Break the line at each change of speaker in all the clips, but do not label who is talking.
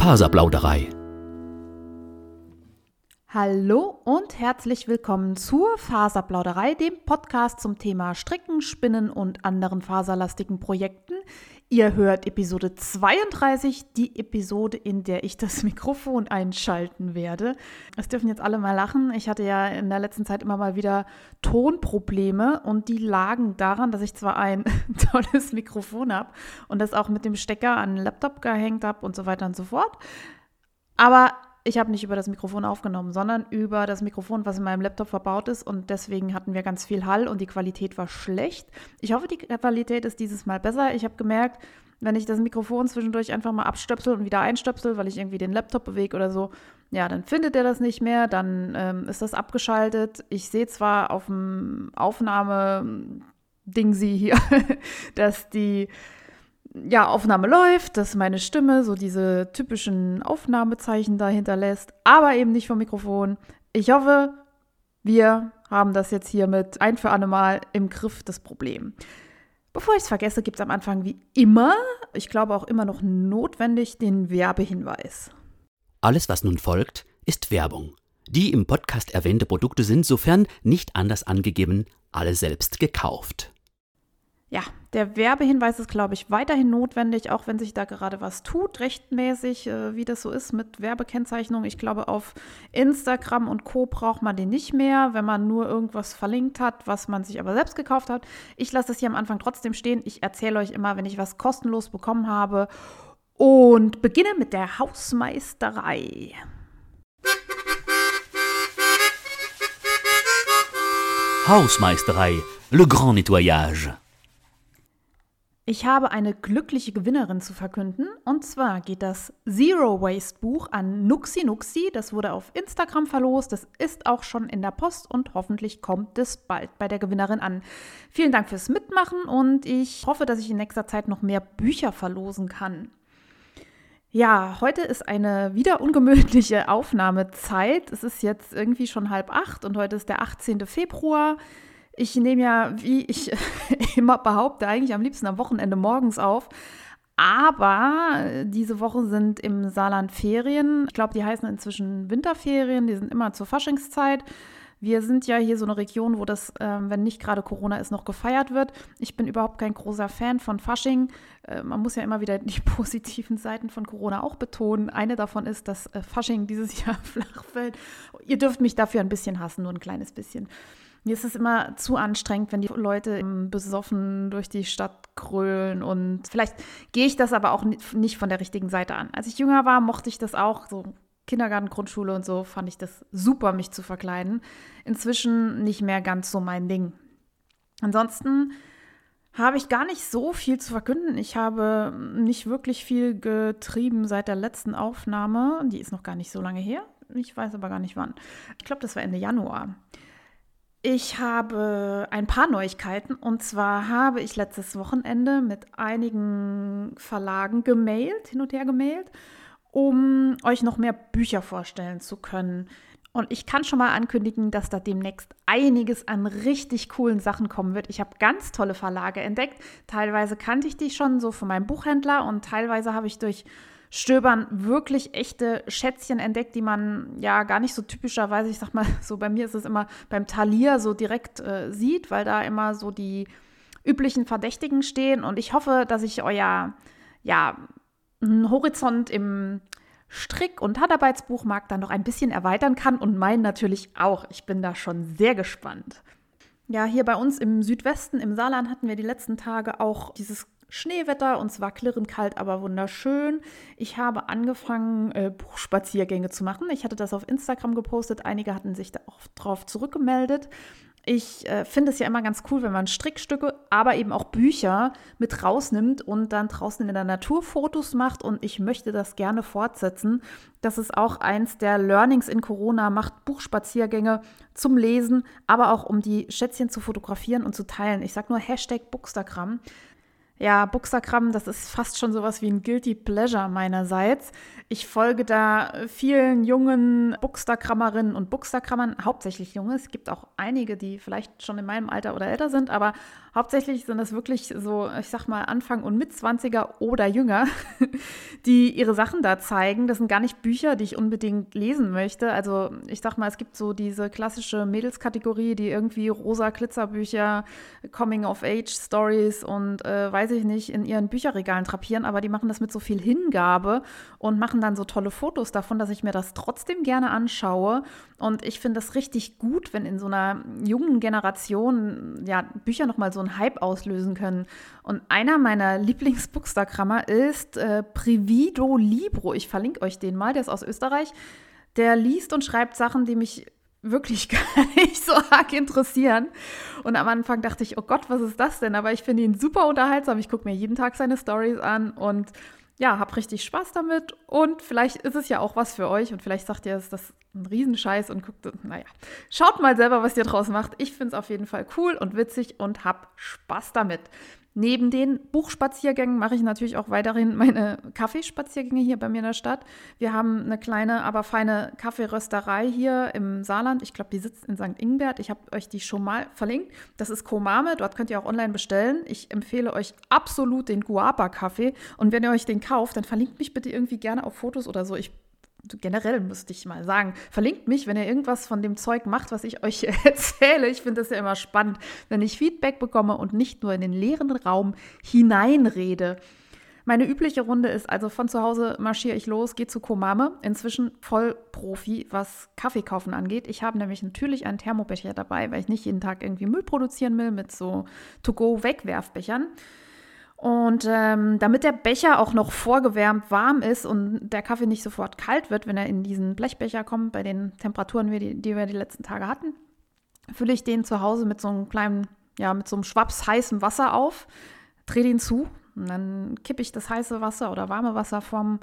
Faserplauderei.
Hallo und herzlich willkommen zur Faserplauderei, dem Podcast zum Thema Stricken, Spinnen und anderen faserlastigen Projekten. Ihr hört Episode 32, die Episode, in der ich das Mikrofon einschalten werde. Es dürfen jetzt alle mal lachen. Ich hatte ja in der letzten Zeit immer mal wieder Tonprobleme und die lagen daran, dass ich zwar ein tolles Mikrofon habe und das auch mit dem Stecker an den Laptop gehängt habe und so weiter und so fort. Aber ich habe nicht über das Mikrofon aufgenommen, sondern über das Mikrofon, was in meinem Laptop verbaut ist. Und deswegen hatten wir ganz viel Hall und die Qualität war schlecht. Ich hoffe, die Qualität ist dieses Mal besser. Ich habe gemerkt, wenn ich das Mikrofon zwischendurch einfach mal abstöpsel und wieder einstöpsel, weil ich irgendwie den Laptop bewege oder so, ja, dann findet er das nicht mehr, dann ähm, ist das abgeschaltet. Ich sehe zwar auf dem Aufnahme-Ding sie hier, dass die ja, Aufnahme läuft, dass meine Stimme so diese typischen Aufnahmezeichen dahinter lässt, aber eben nicht vom Mikrofon. Ich hoffe, wir haben das jetzt hiermit ein für alle Mal im Griff, das Problem. Bevor ich es vergesse, gibt es am Anfang wie immer, ich glaube auch immer noch notwendig, den Werbehinweis.
Alles, was nun folgt, ist Werbung. Die im Podcast erwähnte Produkte sind, sofern nicht anders angegeben, alle selbst gekauft.
Ja, der Werbehinweis ist, glaube ich, weiterhin notwendig, auch wenn sich da gerade was tut, rechtmäßig, äh, wie das so ist mit Werbekennzeichnung. Ich glaube, auf Instagram und Co. braucht man den nicht mehr, wenn man nur irgendwas verlinkt hat, was man sich aber selbst gekauft hat. Ich lasse das hier am Anfang trotzdem stehen. Ich erzähle euch immer, wenn ich was kostenlos bekommen habe. Und beginne mit der Hausmeisterei.
Hausmeisterei, le grand nettoyage.
Ich habe eine glückliche Gewinnerin zu verkünden. Und zwar geht das Zero Waste Buch an Nuxi Nuxi. Das wurde auf Instagram verlost. Das ist auch schon in der Post und hoffentlich kommt es bald bei der Gewinnerin an. Vielen Dank fürs Mitmachen und ich hoffe, dass ich in nächster Zeit noch mehr Bücher verlosen kann. Ja, heute ist eine wieder ungemütliche Aufnahmezeit. Es ist jetzt irgendwie schon halb acht und heute ist der 18. Februar. Ich nehme ja, wie ich immer behaupte, eigentlich am liebsten am Wochenende morgens auf. Aber diese Woche sind im Saarland Ferien. Ich glaube, die heißen inzwischen Winterferien. Die sind immer zur Faschingszeit. Wir sind ja hier so eine Region, wo das, äh, wenn nicht gerade Corona ist, noch gefeiert wird. Ich bin überhaupt kein großer Fan von Fasching. Äh, man muss ja immer wieder die positiven Seiten von Corona auch betonen. Eine davon ist, dass äh, Fasching dieses Jahr flach fällt. Ihr dürft mich dafür ein bisschen hassen, nur ein kleines bisschen. Mir ist es immer zu anstrengend, wenn die Leute besoffen durch die Stadt krölen und vielleicht gehe ich das aber auch nicht von der richtigen Seite an. Als ich jünger war, mochte ich das auch, so Kindergarten, Grundschule und so, fand ich das super, mich zu verkleiden. Inzwischen nicht mehr ganz so mein Ding. Ansonsten habe ich gar nicht so viel zu verkünden. Ich habe nicht wirklich viel getrieben seit der letzten Aufnahme. Die ist noch gar nicht so lange her. Ich weiß aber gar nicht wann. Ich glaube, das war Ende Januar. Ich habe ein paar Neuigkeiten und zwar habe ich letztes Wochenende mit einigen Verlagen gemailt, hin und her gemailt, um euch noch mehr Bücher vorstellen zu können. Und ich kann schon mal ankündigen, dass da demnächst einiges an richtig coolen Sachen kommen wird. Ich habe ganz tolle Verlage entdeckt. Teilweise kannte ich die schon so von meinem Buchhändler und teilweise habe ich durch Stöbern wirklich echte Schätzchen entdeckt, die man ja gar nicht so typischerweise, ich sag mal, so bei mir ist es immer beim Talier so direkt äh, sieht, weil da immer so die üblichen Verdächtigen stehen. Und ich hoffe, dass ich euer ja, Horizont im Strick- und Handarbeitsbuchmarkt dann noch ein bisschen erweitern kann und meinen natürlich auch. Ich bin da schon sehr gespannt. Ja, hier bei uns im Südwesten, im Saarland, hatten wir die letzten Tage auch dieses Schneewetter und zwar klirrend kalt, aber wunderschön. Ich habe angefangen, äh, Buchspaziergänge zu machen. Ich hatte das auf Instagram gepostet. Einige hatten sich da auch drauf zurückgemeldet. Ich äh, finde es ja immer ganz cool, wenn man Strickstücke, aber eben auch Bücher mit rausnimmt und dann draußen in der Natur Fotos macht. Und ich möchte das gerne fortsetzen. Das ist auch eins der Learnings in Corona, macht Buchspaziergänge zum Lesen, aber auch um die Schätzchen zu fotografieren und zu teilen. Ich sage nur Hashtag Bookstagram. Ja, Bookstagram, das ist fast schon sowas wie ein Guilty Pleasure meinerseits. Ich folge da vielen jungen Bookstagrammerinnen und Bookstagrammern, hauptsächlich junge. Es gibt auch einige, die vielleicht schon in meinem Alter oder älter sind, aber hauptsächlich sind das wirklich so, ich sag mal, Anfang und Mitzwanziger oder jünger, die ihre Sachen da zeigen. Das sind gar nicht Bücher, die ich unbedingt lesen möchte. Also ich sag mal, es gibt so diese klassische Mädelskategorie, die irgendwie rosa Glitzerbücher, Coming-of-Age-Stories und äh, weiß weiß ich nicht, in ihren Bücherregalen trapieren, aber die machen das mit so viel Hingabe und machen dann so tolle Fotos davon, dass ich mir das trotzdem gerne anschaue. Und ich finde das richtig gut, wenn in so einer jungen Generation ja, Bücher nochmal so einen Hype auslösen können. Und einer meiner Lieblingsbookstagrammer ist äh, Privido Libro. Ich verlinke euch den mal, der ist aus Österreich. Der liest und schreibt Sachen, die mich wirklich gar nicht so arg interessieren. Und am Anfang dachte ich, oh Gott, was ist das denn? Aber ich finde ihn super unterhaltsam. Ich gucke mir jeden Tag seine Stories an und ja, habe richtig Spaß damit. Und vielleicht ist es ja auch was für euch und vielleicht sagt ihr, ist das ein Riesenscheiß und guckt, naja, schaut mal selber, was ihr draus macht. Ich finde es auf jeden Fall cool und witzig und habe Spaß damit. Neben den Buchspaziergängen mache ich natürlich auch weiterhin meine Kaffeespaziergänge hier bei mir in der Stadt. Wir haben eine kleine, aber feine Kaffeerösterei hier im Saarland. Ich glaube, die sitzt in St. Ingbert. Ich habe euch die schon mal verlinkt. Das ist Komame. Dort könnt ihr auch online bestellen. Ich empfehle euch absolut den Guapa-Kaffee. Und wenn ihr euch den kauft, dann verlinkt mich bitte irgendwie gerne auf Fotos oder so. Ich generell müsste ich mal sagen, verlinkt mich, wenn ihr irgendwas von dem Zeug macht, was ich euch erzähle. Ich finde das ja immer spannend, wenn ich Feedback bekomme und nicht nur in den leeren Raum hineinrede. Meine übliche Runde ist also von zu Hause marschiere ich los, gehe zu Komame, inzwischen voll Profi, was Kaffee kaufen angeht. Ich habe nämlich natürlich einen Thermobecher dabei, weil ich nicht jeden Tag irgendwie Müll produzieren will mit so To-Go-Wegwerfbechern. Und ähm, damit der Becher auch noch vorgewärmt warm ist und der Kaffee nicht sofort kalt wird, wenn er in diesen Blechbecher kommt, bei den Temperaturen, die, die wir die letzten Tage hatten, fülle ich den zu Hause mit so einem kleinen, ja, mit so einem Schwaps heißem Wasser auf, drehe den zu und dann kippe ich das heiße Wasser oder warme Wasser vom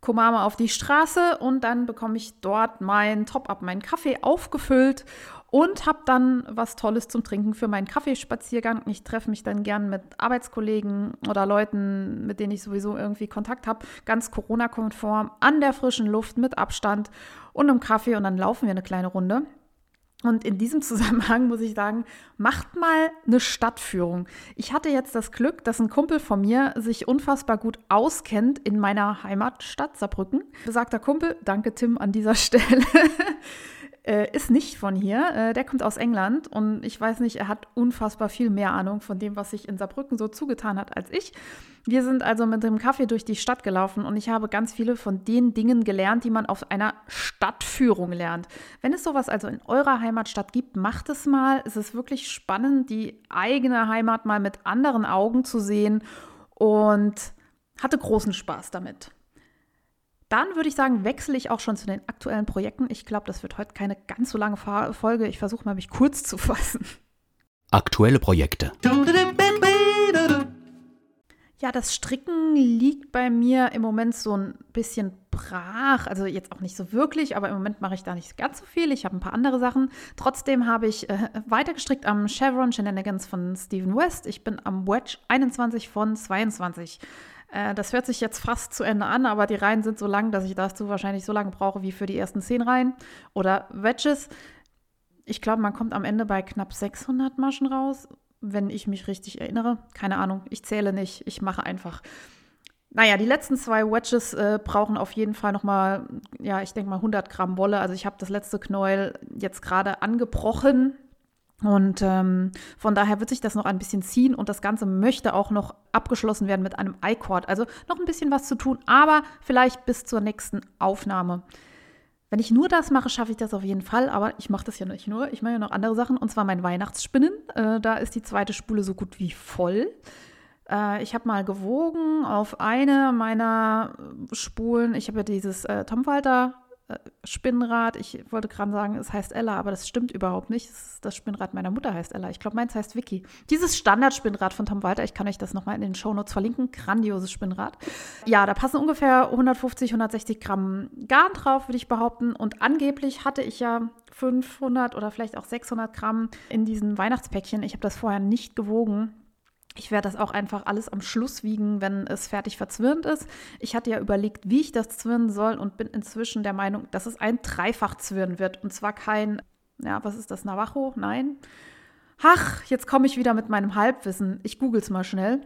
Komama auf die Straße und dann bekomme ich dort meinen Top-Up, meinen Kaffee aufgefüllt und habe dann was Tolles zum Trinken für meinen Kaffeespaziergang. Ich treffe mich dann gern mit Arbeitskollegen oder Leuten, mit denen ich sowieso irgendwie Kontakt habe, ganz Corona-konform, an der frischen Luft, mit Abstand und einem Kaffee und dann laufen wir eine kleine Runde. Und in diesem Zusammenhang muss ich sagen, macht mal eine Stadtführung. Ich hatte jetzt das Glück, dass ein Kumpel von mir sich unfassbar gut auskennt in meiner Heimatstadt Saarbrücken. Besagter Kumpel, danke Tim an dieser Stelle, äh, ist nicht von hier. Äh, der kommt aus England und ich weiß nicht, er hat unfassbar viel mehr Ahnung von dem, was sich in Saarbrücken so zugetan hat als ich. Wir sind also mit dem Kaffee durch die Stadt gelaufen und ich habe ganz viele von den Dingen gelernt, die man auf einer Stadtführung lernt. Wenn es sowas also in eurer Heimatstadt gibt, macht es mal. Es ist wirklich spannend, die eigene Heimat mal mit anderen Augen zu sehen und hatte großen Spaß damit. Dann würde ich sagen, wechsle ich auch schon zu den aktuellen Projekten. Ich glaube, das wird heute keine ganz so lange Folge. Ich versuche mal, mich kurz zu fassen.
Aktuelle Projekte.
Ja, das Stricken liegt bei mir im Moment so ein bisschen brach. Also jetzt auch nicht so wirklich, aber im Moment mache ich da nicht ganz so viel. Ich habe ein paar andere Sachen. Trotzdem habe ich äh, weitergestrickt am Chevron Shenanigans von Stephen West. Ich bin am Wedge 21 von 22. Äh, das hört sich jetzt fast zu Ende an, aber die Reihen sind so lang, dass ich dazu wahrscheinlich so lange brauche wie für die ersten zehn Reihen. Oder Wedges. Ich glaube, man kommt am Ende bei knapp 600 Maschen raus wenn ich mich richtig erinnere. Keine Ahnung, ich zähle nicht, ich mache einfach. Naja, die letzten zwei Wedges äh, brauchen auf jeden Fall nochmal, ja, ich denke mal 100 Gramm Wolle. Also ich habe das letzte Knäuel jetzt gerade angebrochen. Und ähm, von daher wird sich das noch ein bisschen ziehen und das Ganze möchte auch noch abgeschlossen werden mit einem I-Cord. Also noch ein bisschen was zu tun, aber vielleicht bis zur nächsten Aufnahme. Wenn ich nur das mache, schaffe ich das auf jeden Fall, aber ich mache das ja nicht nur. Ich mache ja noch andere Sachen und zwar mein Weihnachtsspinnen. Äh, da ist die zweite Spule so gut wie voll. Äh, ich habe mal gewogen auf eine meiner Spulen. Ich habe ja dieses äh, Tom Walter äh, Spinnrad. Ich wollte gerade sagen, es heißt Ella, aber das stimmt überhaupt nicht. Das Spinnrad meiner Mutter heißt Ella. Ich glaube, meins heißt Vicky. Dieses Standardspinnrad von Tom Walter, ich kann euch das nochmal in den Shownotes verlinken. Grandioses Spinnrad. Ja, da passen ungefähr 150, 160 Gramm Garn drauf, würde ich behaupten. Und angeblich hatte ich ja 500 oder vielleicht auch 600 Gramm in diesen Weihnachtspäckchen. Ich habe das vorher nicht gewogen. Ich werde das auch einfach alles am Schluss wiegen, wenn es fertig verzwirnt ist. Ich hatte ja überlegt, wie ich das zwirnen soll und bin inzwischen der Meinung, dass es ein Dreifach-Zwirn wird. Und zwar kein, ja, was ist das, Navajo? Nein. Ach, jetzt komme ich wieder mit meinem Halbwissen. Ich google es mal schnell.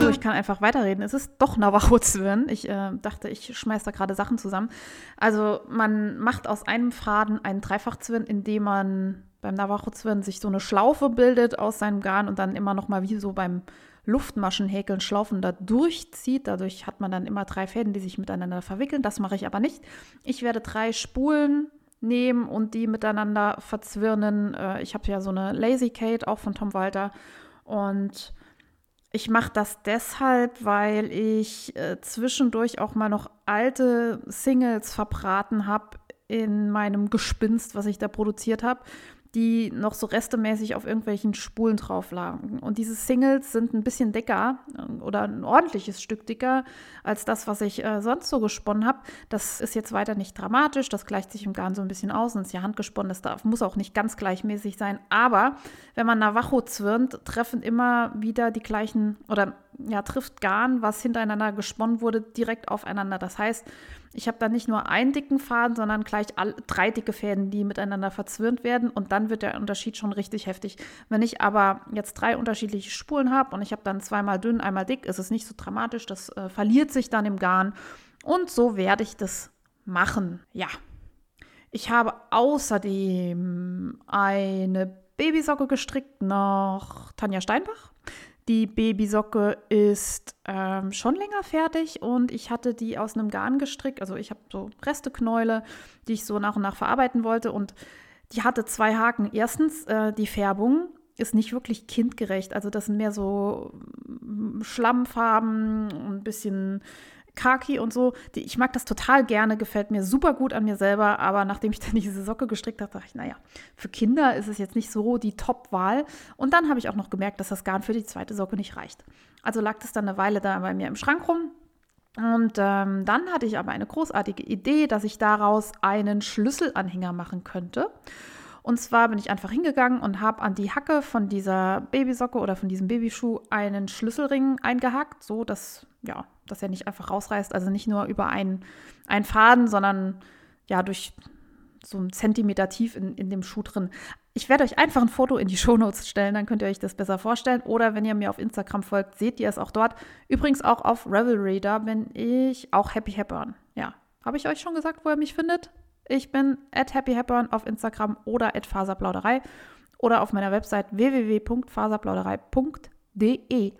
So, ich kann einfach weiterreden. Es ist doch Navajo-Zwirn. Ich äh, dachte, ich schmeiße da gerade Sachen zusammen. Also man macht aus einem Faden einen Dreifach-Zwirn, indem man beim Navajo-Zwirn sich so eine Schlaufe bildet aus seinem Garn und dann immer noch mal wie so beim Luftmaschenhäkeln Schlaufen da durchzieht. Dadurch hat man dann immer drei Fäden, die sich miteinander verwickeln. Das mache ich aber nicht. Ich werde drei Spulen nehmen und die miteinander verzwirnen. Äh, ich habe ja so eine Lazy Kate auch von Tom Walter und ich mache das deshalb, weil ich äh, zwischendurch auch mal noch alte Singles verbraten habe in meinem Gespinst, was ich da produziert habe die noch so restemäßig auf irgendwelchen Spulen drauf lagen. Und diese Singles sind ein bisschen dicker äh, oder ein ordentliches Stück dicker als das, was ich äh, sonst so gesponnen habe. Das ist jetzt weiter nicht dramatisch, das gleicht sich im Garn so ein bisschen aus und ist ja handgesponnen, das darf, muss auch nicht ganz gleichmäßig sein. Aber wenn man Navajo zwirnt, treffen immer wieder die gleichen oder ja, trifft Garn, was hintereinander gesponnen wurde, direkt aufeinander. Das heißt, ich habe da nicht nur einen dicken Faden, sondern gleich all, drei dicke Fäden, die miteinander verzwirnt werden. Und dann wird der Unterschied schon richtig heftig. Wenn ich aber jetzt drei unterschiedliche Spulen habe und ich habe dann zweimal dünn, einmal dick, ist es nicht so dramatisch. Das äh, verliert sich dann im Garn. Und so werde ich das machen. Ja. Ich habe außerdem eine Babysocke gestrickt nach Tanja Steinbach. Die Babysocke ist ähm, schon länger fertig und ich hatte die aus einem Garn gestrickt. Also ich habe so Resteknäule, die ich so nach und nach verarbeiten wollte und die hatte zwei Haken. Erstens, äh, die Färbung ist nicht wirklich kindgerecht. Also das sind mehr so mm, Schlammfarben, ein bisschen Kaki und so. Die, ich mag das total gerne, gefällt mir super gut an mir selber, aber nachdem ich dann diese Socke gestrickt habe, dachte ich, naja, für Kinder ist es jetzt nicht so die Top-Wahl. Und dann habe ich auch noch gemerkt, dass das Garn für die zweite Socke nicht reicht. Also lag das dann eine Weile da bei mir im Schrank rum. Und ähm, dann hatte ich aber eine großartige Idee, dass ich daraus einen Schlüsselanhänger machen könnte. Und zwar bin ich einfach hingegangen und habe an die Hacke von dieser Babysocke oder von diesem Babyschuh einen Schlüsselring eingehackt, so dass ja, dass er nicht einfach rausreißt. Also nicht nur über einen, einen Faden, sondern ja, durch so einen Zentimeter tief in, in dem Schuh drin. Ich werde euch einfach ein Foto in die Shownotes stellen, dann könnt ihr euch das besser vorstellen. Oder wenn ihr mir auf Instagram folgt, seht ihr es auch dort. Übrigens auch auf Revelry, da bin ich auch Happy Hepburn. Ja, habe ich euch schon gesagt, wo ihr mich findet? Ich bin at Happy Hepburn auf Instagram oder at Faserplauderei oder auf meiner Website www.faserplauderei.de.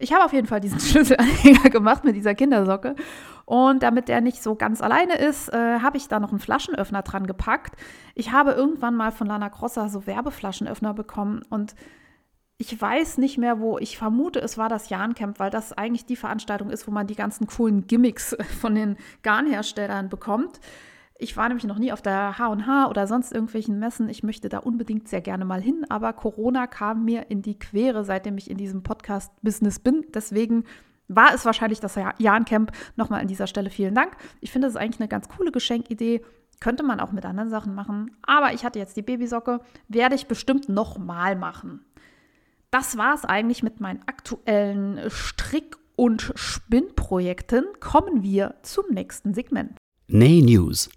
Ich habe auf jeden Fall diesen Schlüsselanhänger gemacht mit dieser Kindersocke. Und damit der nicht so ganz alleine ist, äh, habe ich da noch einen Flaschenöffner dran gepackt. Ich habe irgendwann mal von Lana Grossa so Werbeflaschenöffner bekommen und ich weiß nicht mehr, wo. Ich vermute, es war das Jahrencamp, weil das eigentlich die Veranstaltung ist, wo man die ganzen coolen Gimmicks von den Garnherstellern bekommt. Ich war nämlich noch nie auf der H&H oder sonst irgendwelchen Messen. Ich möchte da unbedingt sehr gerne mal hin, aber Corona kam mir in die Quere, seitdem ich in diesem Podcast-Business bin. Deswegen war es wahrscheinlich das Jahrencamp. Nochmal an dieser Stelle vielen Dank. Ich finde, das ist eigentlich eine ganz coole Geschenkidee. Könnte man auch mit anderen Sachen machen. Aber ich hatte jetzt die Babysocke. Werde ich bestimmt nochmal machen. Das war es eigentlich mit meinen aktuellen Strick- und Spinnprojekten. Kommen wir zum nächsten Segment.
Nay News.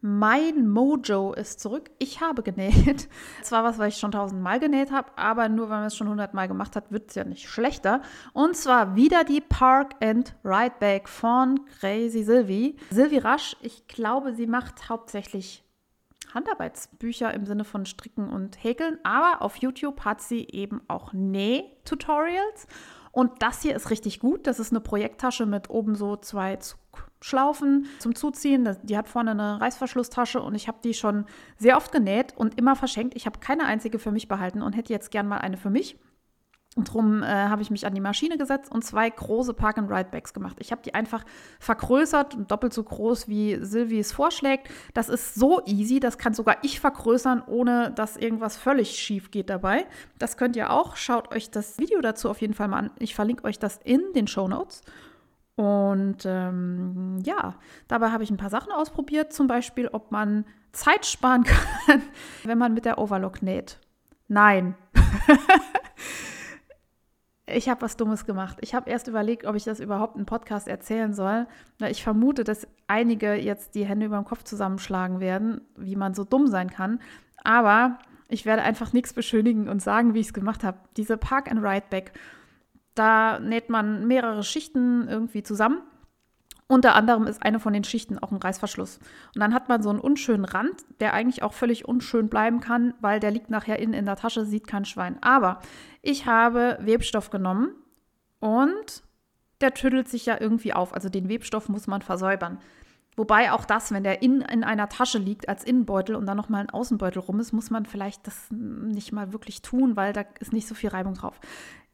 Mein Mojo ist zurück. Ich habe genäht. Zwar was, weil ich schon tausendmal genäht habe, aber nur weil man es schon hundertmal gemacht hat, wird es ja nicht schlechter. Und zwar wieder die Park and Ride Bag von Crazy Sylvie. Sylvie Rasch, ich glaube, sie macht hauptsächlich Handarbeitsbücher im Sinne von Stricken und Häkeln, aber auf YouTube hat sie eben auch Näh-Tutorials. Und das hier ist richtig gut. Das ist eine Projekttasche mit oben so zwei Schlaufen zum Zuziehen. Die hat vorne eine Reißverschlusstasche und ich habe die schon sehr oft genäht und immer verschenkt. Ich habe keine einzige für mich behalten und hätte jetzt gern mal eine für mich. Und darum äh, habe ich mich an die Maschine gesetzt und zwei große Park-and-Ride-Bags gemacht. Ich habe die einfach vergrößert, doppelt so groß, wie Sylvie es vorschlägt. Das ist so easy, das kann sogar ich vergrößern, ohne dass irgendwas völlig schief geht dabei. Das könnt ihr auch. Schaut euch das Video dazu auf jeden Fall mal an. Ich verlinke euch das in den Show Notes. Und ähm, ja, dabei habe ich ein paar Sachen ausprobiert, zum Beispiel, ob man Zeit sparen kann, wenn man mit der Overlock näht. Nein. ich habe was Dummes gemacht. Ich habe erst überlegt, ob ich das überhaupt im Podcast erzählen soll. Ich vermute, dass einige jetzt die Hände über dem Kopf zusammenschlagen werden, wie man so dumm sein kann. Aber ich werde einfach nichts beschönigen und sagen, wie ich es gemacht habe. Diese Park and Ride Bag, da näht man mehrere Schichten irgendwie zusammen. Unter anderem ist eine von den Schichten auch ein Reißverschluss. Und dann hat man so einen unschönen Rand, der eigentlich auch völlig unschön bleiben kann, weil der liegt nachher innen in der Tasche, sieht kein Schwein. Aber ich habe Webstoff genommen und der tüdelt sich ja irgendwie auf. Also den Webstoff muss man versäubern. Wobei auch das, wenn der in, in einer Tasche liegt als Innenbeutel und dann nochmal ein Außenbeutel rum ist, muss man vielleicht das nicht mal wirklich tun, weil da ist nicht so viel Reibung drauf.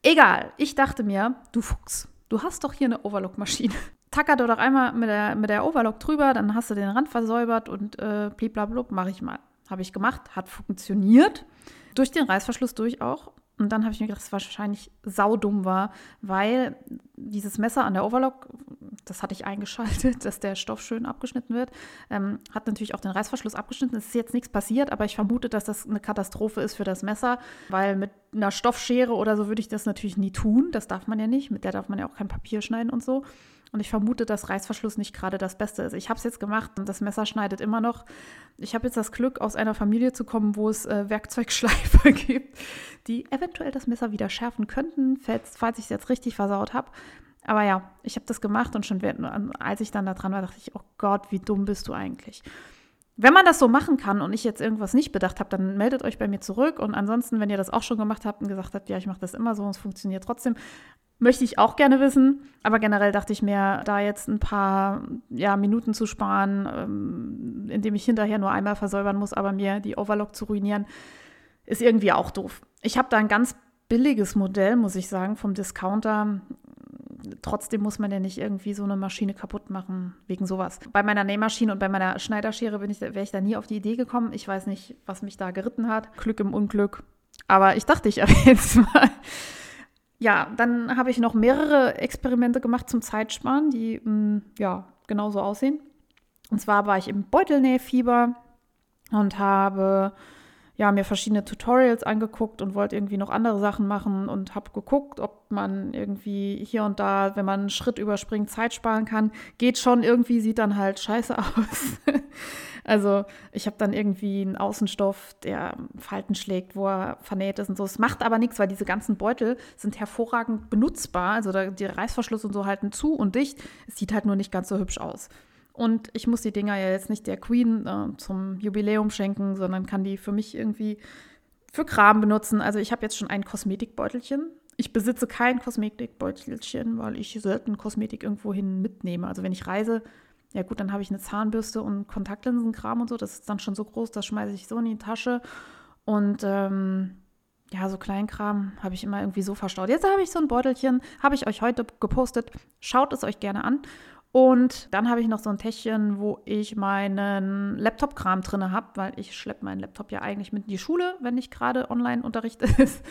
Egal, ich dachte mir, du Fuchs, du hast doch hier eine Overlock-Maschine. Tacker du doch einmal mit der, mit der Overlock drüber, dann hast du den Rand versäubert und äh, bliblablub, mache ich mal. Habe ich gemacht, hat funktioniert. Durch den Reißverschluss durch auch. Und dann habe ich mir gedacht, dass es wahrscheinlich saudumm war, weil dieses Messer an der Overlock, das hatte ich eingeschaltet, dass der Stoff schön abgeschnitten wird, ähm, hat natürlich auch den Reißverschluss abgeschnitten. Es ist jetzt nichts passiert, aber ich vermute, dass das eine Katastrophe ist für das Messer, weil mit einer Stoffschere oder so würde ich das natürlich nie tun. Das darf man ja nicht. Mit der darf man ja auch kein Papier schneiden und so. Und ich vermute, dass Reißverschluss nicht gerade das Beste ist. Ich habe es jetzt gemacht und das Messer schneidet immer noch. Ich habe jetzt das Glück, aus einer Familie zu kommen, wo es äh, Werkzeugschleifer gibt, die eventuell das Messer wieder schärfen könnten, falls, falls ich es jetzt richtig versaut habe. Aber ja, ich habe das gemacht und schon als ich dann da dran war, dachte ich, oh Gott, wie dumm bist du eigentlich. Wenn man das so machen kann und ich jetzt irgendwas nicht bedacht habe, dann meldet euch bei mir zurück. Und ansonsten, wenn ihr das auch schon gemacht habt und gesagt habt, ja, ich mache das immer so und es funktioniert trotzdem, möchte ich auch gerne wissen. Aber generell dachte ich mir, da jetzt ein paar ja, Minuten zu sparen, ähm, indem ich hinterher nur einmal versäubern muss, aber mir die Overlock zu ruinieren, ist irgendwie auch doof. Ich habe da ein ganz billiges Modell, muss ich sagen, vom Discounter. Trotzdem muss man ja nicht irgendwie so eine Maschine kaputt machen, wegen sowas. Bei meiner Nähmaschine und bei meiner Schneiderschere ich, wäre ich da nie auf die Idee gekommen. Ich weiß nicht, was mich da geritten hat. Glück im Unglück. Aber ich dachte, ich erwähne es mal ja, dann habe ich noch mehrere Experimente gemacht zum Zeitsparen, die mh, mm, ja genauso aussehen. Und zwar war ich im Beutelnähfieber und habe ja, mir verschiedene Tutorials angeguckt und wollte irgendwie noch andere Sachen machen und habe geguckt, ob man irgendwie hier und da, wenn man einen Schritt überspringt, Zeit sparen kann. Geht schon irgendwie, sieht dann halt scheiße aus. also ich habe dann irgendwie einen Außenstoff, der Falten schlägt, wo er vernäht ist und so. Es macht aber nichts, weil diese ganzen Beutel sind hervorragend benutzbar. Also die Reißverschluss und so halten zu und dicht. Es sieht halt nur nicht ganz so hübsch aus. Und ich muss die Dinger ja jetzt nicht der Queen äh, zum Jubiläum schenken, sondern kann die für mich irgendwie für Kram benutzen. Also ich habe jetzt schon ein Kosmetikbeutelchen. Ich besitze kein Kosmetikbeutelchen, weil ich selten Kosmetik irgendwohin mitnehme. Also wenn ich reise, ja gut, dann habe ich eine Zahnbürste und Kontaktlinsenkram und so. Das ist dann schon so groß, das schmeiße ich so in die Tasche. Und ähm, ja, so Kleinkram habe ich immer irgendwie so verstaut. Jetzt habe ich so ein Beutelchen, habe ich euch heute gepostet. Schaut es euch gerne an. Und dann habe ich noch so ein Täschchen, wo ich meinen Laptop-Kram drin habe, weil ich schleppe meinen Laptop ja eigentlich mit in die Schule, wenn nicht gerade Online-Unterricht ist.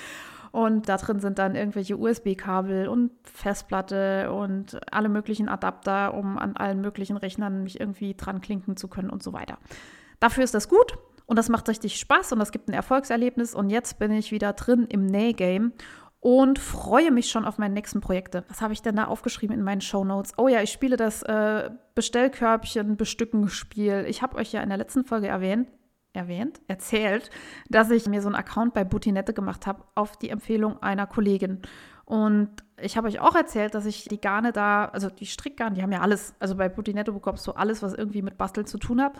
Und da drin sind dann irgendwelche USB-Kabel und Festplatte und alle möglichen Adapter, um an allen möglichen Rechnern mich irgendwie dran klinken zu können und so weiter. Dafür ist das gut und das macht richtig Spaß und das gibt ein Erfolgserlebnis. Und jetzt bin ich wieder drin im Nähgame und freue mich schon auf meine nächsten Projekte. Was habe ich denn da aufgeschrieben in meinen Show Notes? Oh ja, ich spiele das äh, Bestellkörbchen bestücken Spiel. Ich habe euch ja in der letzten Folge erwähnt, erwähnt, erzählt, dass ich mir so einen Account bei Butinette gemacht habe auf die Empfehlung einer Kollegin. Und ich habe euch auch erzählt, dass ich die Garne da, also die Strickgarne, die haben ja alles. Also bei Butinette bekommst du alles, was irgendwie mit Basteln zu tun hat.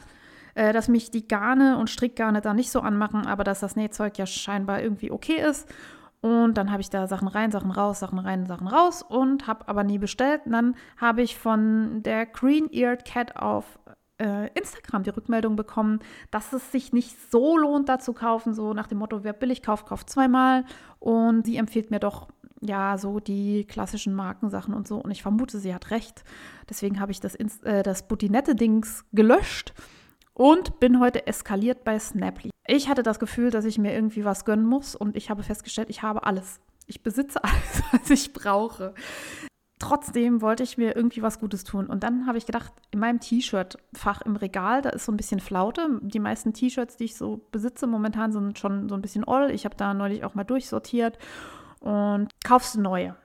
Äh, dass mich die Garne und Strickgarne da nicht so anmachen, aber dass das Nähzeug ja scheinbar irgendwie okay ist. Und dann habe ich da Sachen rein, Sachen raus, Sachen rein, Sachen raus und habe aber nie bestellt. Und dann habe ich von der Green-Eared Cat auf äh, Instagram die Rückmeldung bekommen, dass es sich nicht so lohnt, da zu kaufen. So nach dem Motto, wer billig kauft, kauft zweimal. Und sie empfiehlt mir doch ja, so die klassischen Markensachen und so. Und ich vermute, sie hat recht. Deswegen habe ich das, äh, das Butinette-Dings gelöscht und bin heute eskaliert bei Snaply. Ich hatte das Gefühl, dass ich mir irgendwie was gönnen muss und ich habe festgestellt, ich habe alles. Ich besitze alles, was ich brauche. Trotzdem wollte ich mir irgendwie was Gutes tun. Und dann habe ich gedacht, in meinem T-Shirt-Fach im Regal, da ist so ein bisschen Flaute. Die meisten T-Shirts, die ich so besitze momentan, sind schon so ein bisschen oll. Ich habe da neulich auch mal durchsortiert und kaufst neue.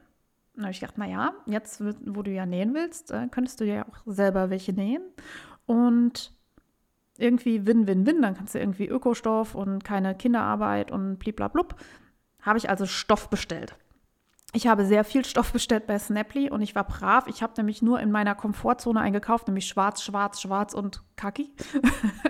Dann habe ich gedacht, naja, jetzt, wo du ja nähen willst, äh, könntest du ja auch selber welche nähen. Und irgendwie Win-Win-Win, dann kannst du irgendwie Ökostoff und keine Kinderarbeit und bliblablub. Habe ich also Stoff bestellt. Ich habe sehr viel Stoff bestellt bei Snaply und ich war brav. Ich habe nämlich nur in meiner Komfortzone eingekauft, nämlich schwarz, schwarz, schwarz und kaki.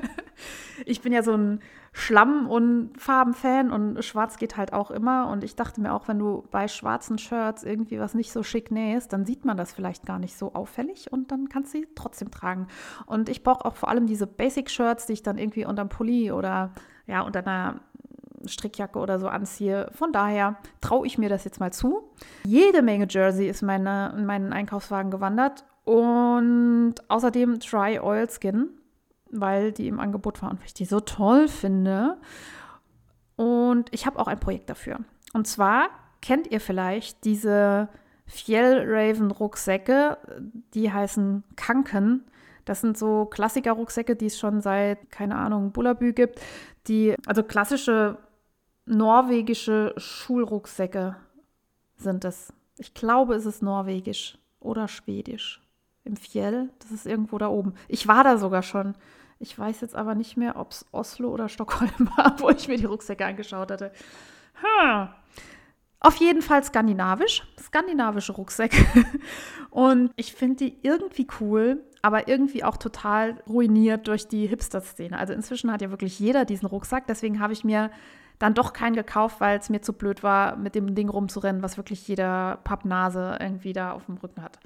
ich bin ja so ein Schlamm- und Farbenfan und schwarz geht halt auch immer. Und ich dachte mir auch, wenn du bei schwarzen Shirts irgendwie was nicht so schick nähst, dann sieht man das vielleicht gar nicht so auffällig und dann kannst du sie trotzdem tragen. Und ich brauche auch vor allem diese Basic-Shirts, die ich dann irgendwie unterm Pulli oder ja, unter einer Strickjacke oder so anziehe. Von daher traue ich mir das jetzt mal zu. Jede Menge Jersey ist meine, in meinen Einkaufswagen gewandert und außerdem Dry Oil Skin, weil die im Angebot waren und weil ich die so toll finde. Und ich habe auch ein Projekt dafür. Und zwar kennt ihr vielleicht diese Fjellraven Rucksäcke, die heißen Kanken. Das sind so Klassiker-Rucksäcke, die es schon seit, keine Ahnung, Bullabü gibt. Die, also klassische norwegische Schulrucksäcke sind es. Ich glaube, es ist norwegisch oder schwedisch. Im Fjell, das ist irgendwo da oben. Ich war da sogar schon. Ich weiß jetzt aber nicht mehr, ob es Oslo oder Stockholm war, wo ich mir die Rucksäcke angeschaut hatte. Hm. Auf jeden Fall skandinavisch, skandinavische Rucksäcke. Und ich finde die irgendwie cool, aber irgendwie auch total ruiniert durch die Hipster-Szene. Also inzwischen hat ja wirklich jeder diesen Rucksack. Deswegen habe ich mir dann doch keinen gekauft, weil es mir zu blöd war, mit dem Ding rumzurennen, was wirklich jeder Pappnase irgendwie da auf dem Rücken hat.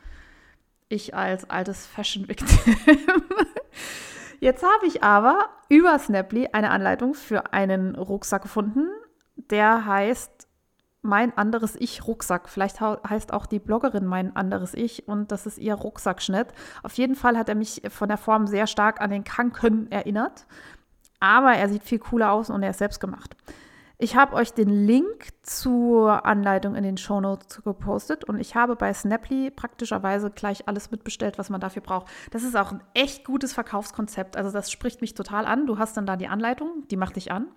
Ich als altes Fashion-Victim. Jetzt habe ich aber über Snaply eine Anleitung für einen Rucksack gefunden, der heißt Mein anderes Ich Rucksack. Vielleicht heißt auch die Bloggerin Mein anderes Ich und das ist ihr Rucksackschnitt. Auf jeden Fall hat er mich von der Form sehr stark an den Kanken erinnert, aber er sieht viel cooler aus und er ist selbst gemacht. Ich habe euch den Link zur Anleitung in den Show Notes gepostet und ich habe bei Snaply praktischerweise gleich alles mitbestellt, was man dafür braucht. Das ist auch ein echt gutes Verkaufskonzept. Also das spricht mich total an. Du hast dann da die Anleitung, die macht dich an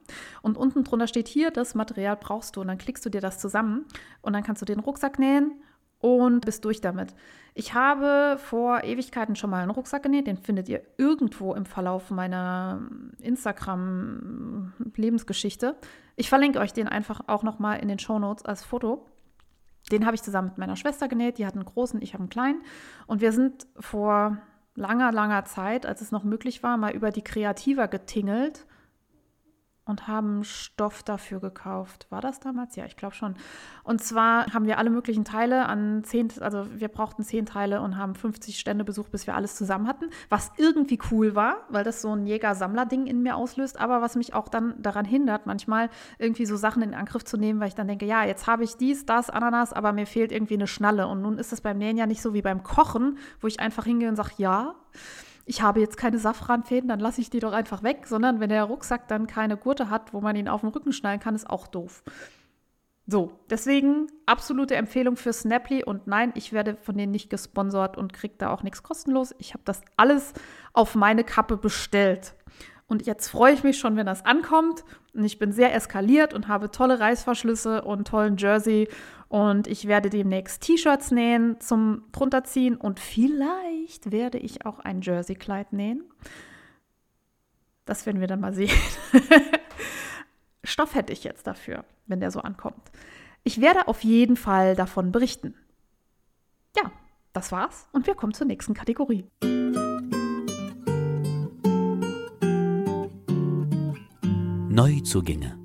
und unten drunter steht hier, das Material brauchst du und dann klickst du dir das zusammen und dann kannst du den Rucksack nähen und bist durch damit. Ich habe vor Ewigkeiten schon mal einen Rucksack genäht, den findet ihr irgendwo im Verlauf meiner Instagram-Lebensgeschichte. Ich verlinke euch den einfach auch nochmal in den Show Notes als Foto. Den habe ich zusammen mit meiner Schwester genäht, die hat einen großen, ich habe einen kleinen. Und wir sind vor langer, langer Zeit, als es noch möglich war, mal über die Kreativer getingelt und haben Stoff dafür gekauft. War das damals? Ja, ich glaube schon. Und zwar haben wir alle möglichen Teile an zehn, also wir brauchten zehn Teile und haben 50 Stände besucht, bis wir alles zusammen hatten. Was irgendwie cool war, weil das so ein Jäger-Sammler-Ding in mir auslöst, aber was mich auch dann daran hindert, manchmal irgendwie so Sachen in Angriff zu nehmen, weil ich dann denke, ja, jetzt habe ich dies, das, Ananas, aber mir fehlt irgendwie eine Schnalle. Und nun ist es beim Nähen ja nicht so wie beim Kochen, wo ich einfach hingehe und sage, ja ich habe jetzt keine Safranfäden, dann lasse ich die doch einfach weg, sondern wenn der Rucksack dann keine Gurte hat, wo man ihn auf den Rücken schnallen kann, ist auch doof. So, deswegen absolute Empfehlung für Snaply und nein, ich werde von denen nicht gesponsert und kriege da auch nichts kostenlos. Ich habe das alles auf meine Kappe bestellt. Und jetzt freue ich mich schon, wenn das ankommt. Und ich bin sehr eskaliert und habe tolle Reißverschlüsse und tollen Jersey. Und ich werde demnächst T-Shirts nähen zum drunterziehen. Und vielleicht werde ich auch ein Jersey-Kleid nähen. Das werden wir dann mal sehen. Stoff hätte ich jetzt dafür, wenn der so ankommt. Ich werde auf jeden Fall davon berichten. Ja, das war's und wir kommen zur nächsten Kategorie.
Neuzugänge.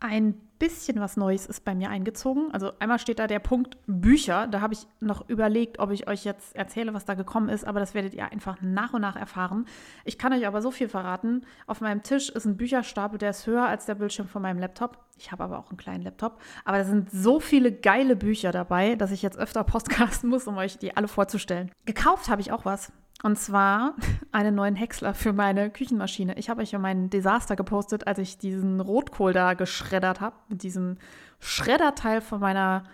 Ein bisschen was Neues ist bei mir eingezogen. Also einmal steht da der Punkt Bücher. Da habe ich noch überlegt, ob ich euch jetzt erzähle, was da gekommen ist, aber das werdet ihr einfach nach und nach erfahren. Ich kann euch aber so viel verraten. Auf meinem Tisch ist ein Bücherstapel, der ist höher als der Bildschirm von meinem Laptop. Ich habe aber auch einen kleinen Laptop. Aber da sind so viele geile Bücher dabei, dass ich jetzt öfter podcasten muss, um euch die alle vorzustellen. Gekauft habe ich auch was. Und zwar einen neuen Häcksler für meine Küchenmaschine. Ich habe euch ja meinen Desaster gepostet, als ich diesen Rotkohl da geschreddert habe, mit diesem Schredderteil von meiner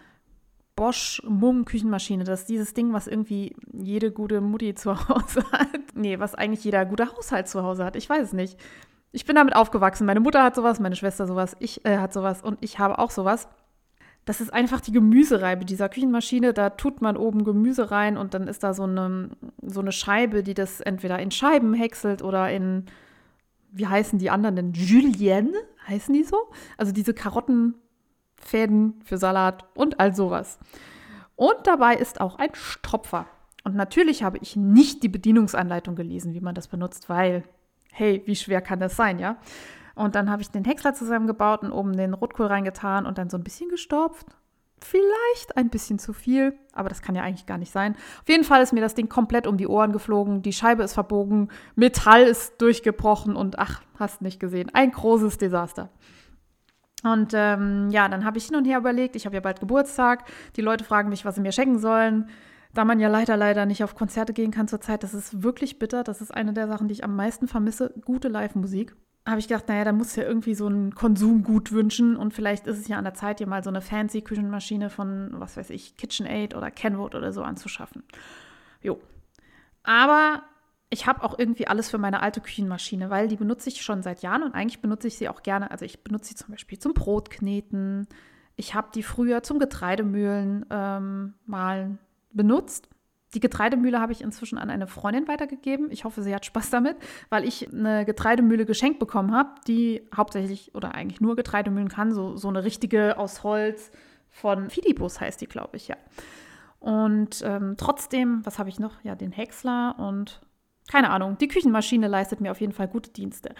Bosch Mumm Küchenmaschine. Das ist dieses Ding, was irgendwie jede gute Mutti zu Hause hat. Nee, was eigentlich jeder gute Haushalt zu Hause hat. Ich weiß es nicht. Ich bin damit aufgewachsen. Meine Mutter hat sowas, meine Schwester sowas, ich äh, hat sowas und ich habe auch sowas. Das ist einfach die Gemüsereibe dieser Küchenmaschine. Da tut man oben Gemüse rein und dann ist da so eine, so eine Scheibe, die das entweder in Scheiben häckselt oder in, wie heißen die anderen denn? Julienne? Heißen die so? Also diese Karottenfäden für Salat und all sowas. Und dabei ist auch ein Stopfer. Und natürlich habe ich nicht die Bedienungsanleitung gelesen, wie man das benutzt, weil, hey, wie schwer kann das sein, ja? Und dann habe ich den Häcksler zusammengebaut und oben den Rotkohl reingetan und dann so ein bisschen gestopft. Vielleicht ein bisschen zu viel, aber das kann ja eigentlich gar nicht sein. Auf jeden Fall ist mir das Ding komplett um die Ohren geflogen. Die Scheibe ist verbogen, Metall ist durchgebrochen und ach, hast nicht gesehen. Ein großes Desaster. Und ähm, ja, dann habe ich hin und her überlegt. Ich habe ja bald Geburtstag. Die Leute fragen mich, was sie mir schenken sollen. Da man ja leider, leider nicht auf Konzerte gehen kann zurzeit, das ist wirklich bitter. Das ist eine der Sachen, die ich am meisten vermisse. Gute Live-Musik habe ich gedacht, naja, da muss ja irgendwie so ein Konsumgut wünschen und vielleicht ist es ja an der Zeit, dir mal so eine fancy Küchenmaschine von, was weiß ich, KitchenAid oder Kenwood oder so anzuschaffen. Jo. Aber ich habe auch irgendwie alles für meine alte Küchenmaschine, weil die benutze ich schon seit Jahren und eigentlich benutze ich sie auch gerne. Also ich benutze sie zum Beispiel zum Brotkneten. Ich habe die früher zum Getreidemühlen ähm, malen benutzt die Getreidemühle habe ich inzwischen an eine Freundin weitergegeben. Ich hoffe, sie hat Spaß damit, weil ich eine Getreidemühle geschenkt bekommen habe, die hauptsächlich oder eigentlich nur Getreidemühlen kann. So, so eine richtige aus Holz von Philippus heißt die, glaube ich, ja. Und ähm, trotzdem, was habe ich noch? Ja, den Häcksler und keine Ahnung. Die Küchenmaschine leistet mir auf jeden Fall gute Dienste.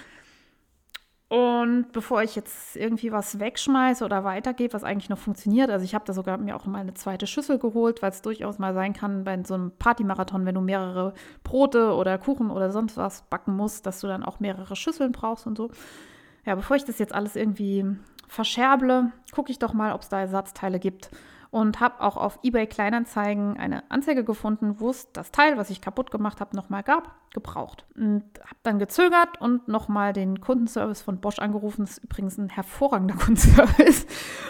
Und bevor ich jetzt irgendwie was wegschmeiße oder weitergebe, was eigentlich noch funktioniert, also ich habe da sogar mir auch mal eine zweite Schüssel geholt, weil es durchaus mal sein kann bei so einem Partymarathon, wenn du mehrere Brote oder Kuchen oder sonst was backen musst, dass du dann auch mehrere Schüsseln brauchst und so. Ja, bevor ich das jetzt alles irgendwie verscherble, gucke ich doch mal, ob es da Ersatzteile gibt und habe auch auf eBay Kleinanzeigen eine Anzeige gefunden, wo es das Teil, was ich kaputt gemacht habe, nochmal gab, gebraucht. Und habe dann gezögert und nochmal den Kundenservice von Bosch angerufen. Das ist übrigens ein hervorragender Kundenservice.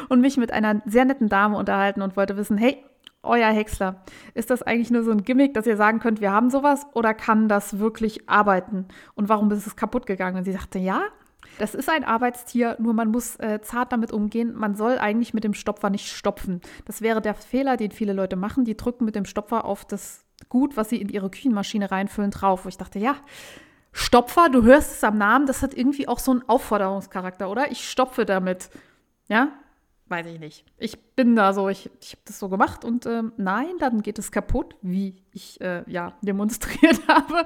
Und mich mit einer sehr netten Dame unterhalten und wollte wissen, hey, euer Häcksler, ist das eigentlich nur so ein Gimmick, dass ihr sagen könnt, wir haben sowas oder kann das wirklich arbeiten? Und warum ist es kaputt gegangen? Und sie sagte, ja, das ist ein Arbeitstier, nur man muss äh, zart damit umgehen. Man soll eigentlich mit dem Stopfer nicht stopfen. Das wäre der Fehler, den viele Leute machen. Die drücken mit dem Stopfer auf das Gut, was sie in ihre Küchenmaschine reinfüllen, drauf. Wo ich dachte, ja, Stopfer, du hörst es am Namen, das hat irgendwie auch so einen Aufforderungscharakter, oder? Ich stopfe damit. Ja, weiß ich nicht. Ich bin da so, ich, ich habe das so gemacht und ähm, nein, dann geht es kaputt, wie ich äh, ja demonstriert habe.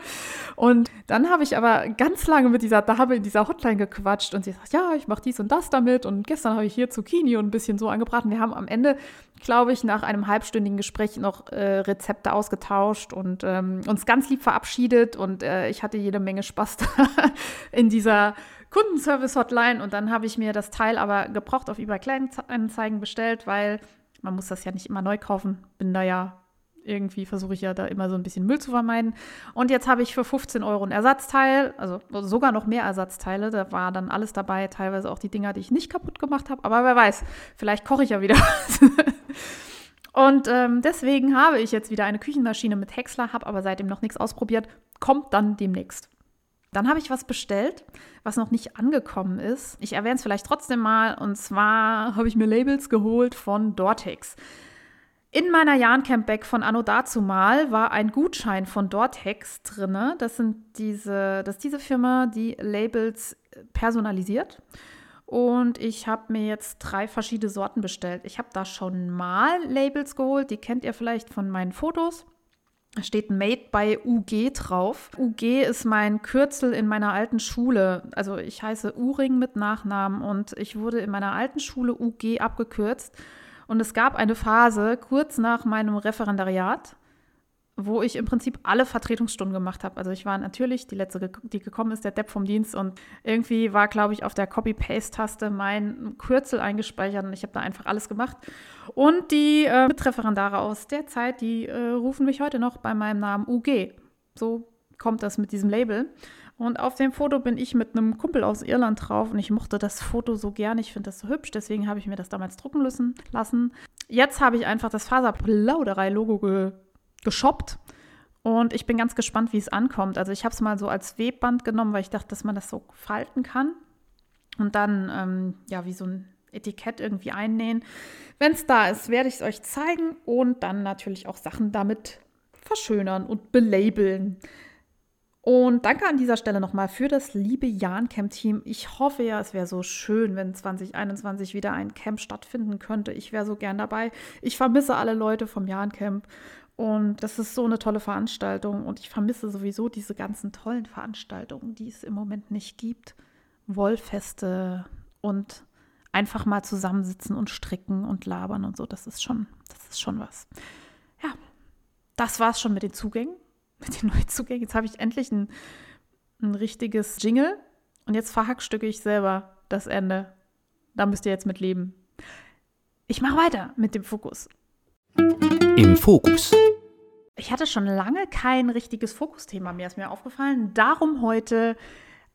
Und dann habe ich aber ganz lange mit dieser Dame in dieser Hotline gequatscht und sie sagt, ja, ich mache dies und das damit und gestern habe ich hier Zucchini und ein bisschen so angebraten. Wir haben am Ende, glaube ich, nach einem halbstündigen Gespräch noch äh, Rezepte ausgetauscht und ähm, uns ganz lieb verabschiedet und äh, ich hatte jede Menge Spaß in dieser Kundenservice-Hotline und dann habe ich mir das Teil aber gebraucht auf eBay Kleinanzeigen bestellt, weil man muss das ja nicht immer neu kaufen. Bin da ja irgendwie versuche ich ja da immer so ein bisschen Müll zu vermeiden. Und jetzt habe ich für 15 Euro ein Ersatzteil, also sogar noch mehr Ersatzteile. Da war dann alles dabei, teilweise auch die Dinger, die ich nicht kaputt gemacht habe. Aber wer weiß, vielleicht koche ich ja wieder was. Und ähm, deswegen habe ich jetzt wieder eine Küchenmaschine mit Häcksler, habe aber seitdem noch nichts ausprobiert. Kommt dann demnächst. Dann habe ich was bestellt, was noch nicht angekommen ist. Ich erwähne es vielleicht trotzdem mal. Und zwar habe ich mir Labels geholt von Dortex. In meiner Jahrencamp-Bag von Anno dazumal war ein Gutschein von Dortex drin. Das, sind diese, das ist diese Firma, die Labels personalisiert. Und ich habe mir jetzt drei verschiedene Sorten bestellt. Ich habe da schon mal Labels geholt, die kennt ihr vielleicht von meinen Fotos. Steht Made by UG drauf. UG ist mein Kürzel in meiner alten Schule. Also ich heiße Uring mit Nachnamen und ich wurde in meiner alten Schule UG abgekürzt. Und es gab eine Phase kurz nach meinem Referendariat, wo ich im Prinzip alle Vertretungsstunden gemacht habe. Also ich war natürlich die letzte, die gekommen ist, der Depp vom Dienst und irgendwie war, glaube ich, auf der Copy-Paste-Taste mein Kürzel eingespeichert und ich habe da einfach alles gemacht. Und die äh, Mitreferendare aus der Zeit, die äh, rufen mich heute noch bei meinem Namen UG. So kommt das mit diesem Label. Und auf dem Foto bin ich mit einem Kumpel aus Irland drauf und ich mochte das Foto so gern. Ich finde das so hübsch, deswegen habe ich mir das damals drucken lassen. Jetzt habe ich einfach das Faserplauderei-Logo geshoppt und ich bin ganz gespannt, wie es ankommt. Also ich habe es mal so als Webband genommen, weil ich dachte, dass man das so falten kann und dann ähm, ja wie so ein Etikett irgendwie einnähen. Wenn es da ist, werde ich es euch zeigen und dann natürlich auch Sachen damit verschönern und belabeln. Und danke an dieser Stelle nochmal für das liebe Jan-Camp-Team. Ich hoffe ja, es wäre so schön, wenn 2021 wieder ein Camp stattfinden könnte. Ich wäre so gern dabei. Ich vermisse alle Leute vom Jan-Camp. Und das ist so eine tolle Veranstaltung. Und ich vermisse sowieso diese ganzen tollen Veranstaltungen, die es im Moment nicht gibt. Wollfeste und einfach mal zusammensitzen und stricken und labern und so. Das ist schon, das ist schon was. Ja, das war's schon mit den Zugängen mit den Neuzugängen. Jetzt habe ich endlich ein, ein richtiges Jingle und jetzt verhackstücke ich selber das Ende. Da müsst ihr jetzt mit leben. Ich mache weiter mit dem Fokus.
Im Fokus.
Ich hatte schon lange kein richtiges Fokusthema mehr, ist mir aufgefallen. Darum heute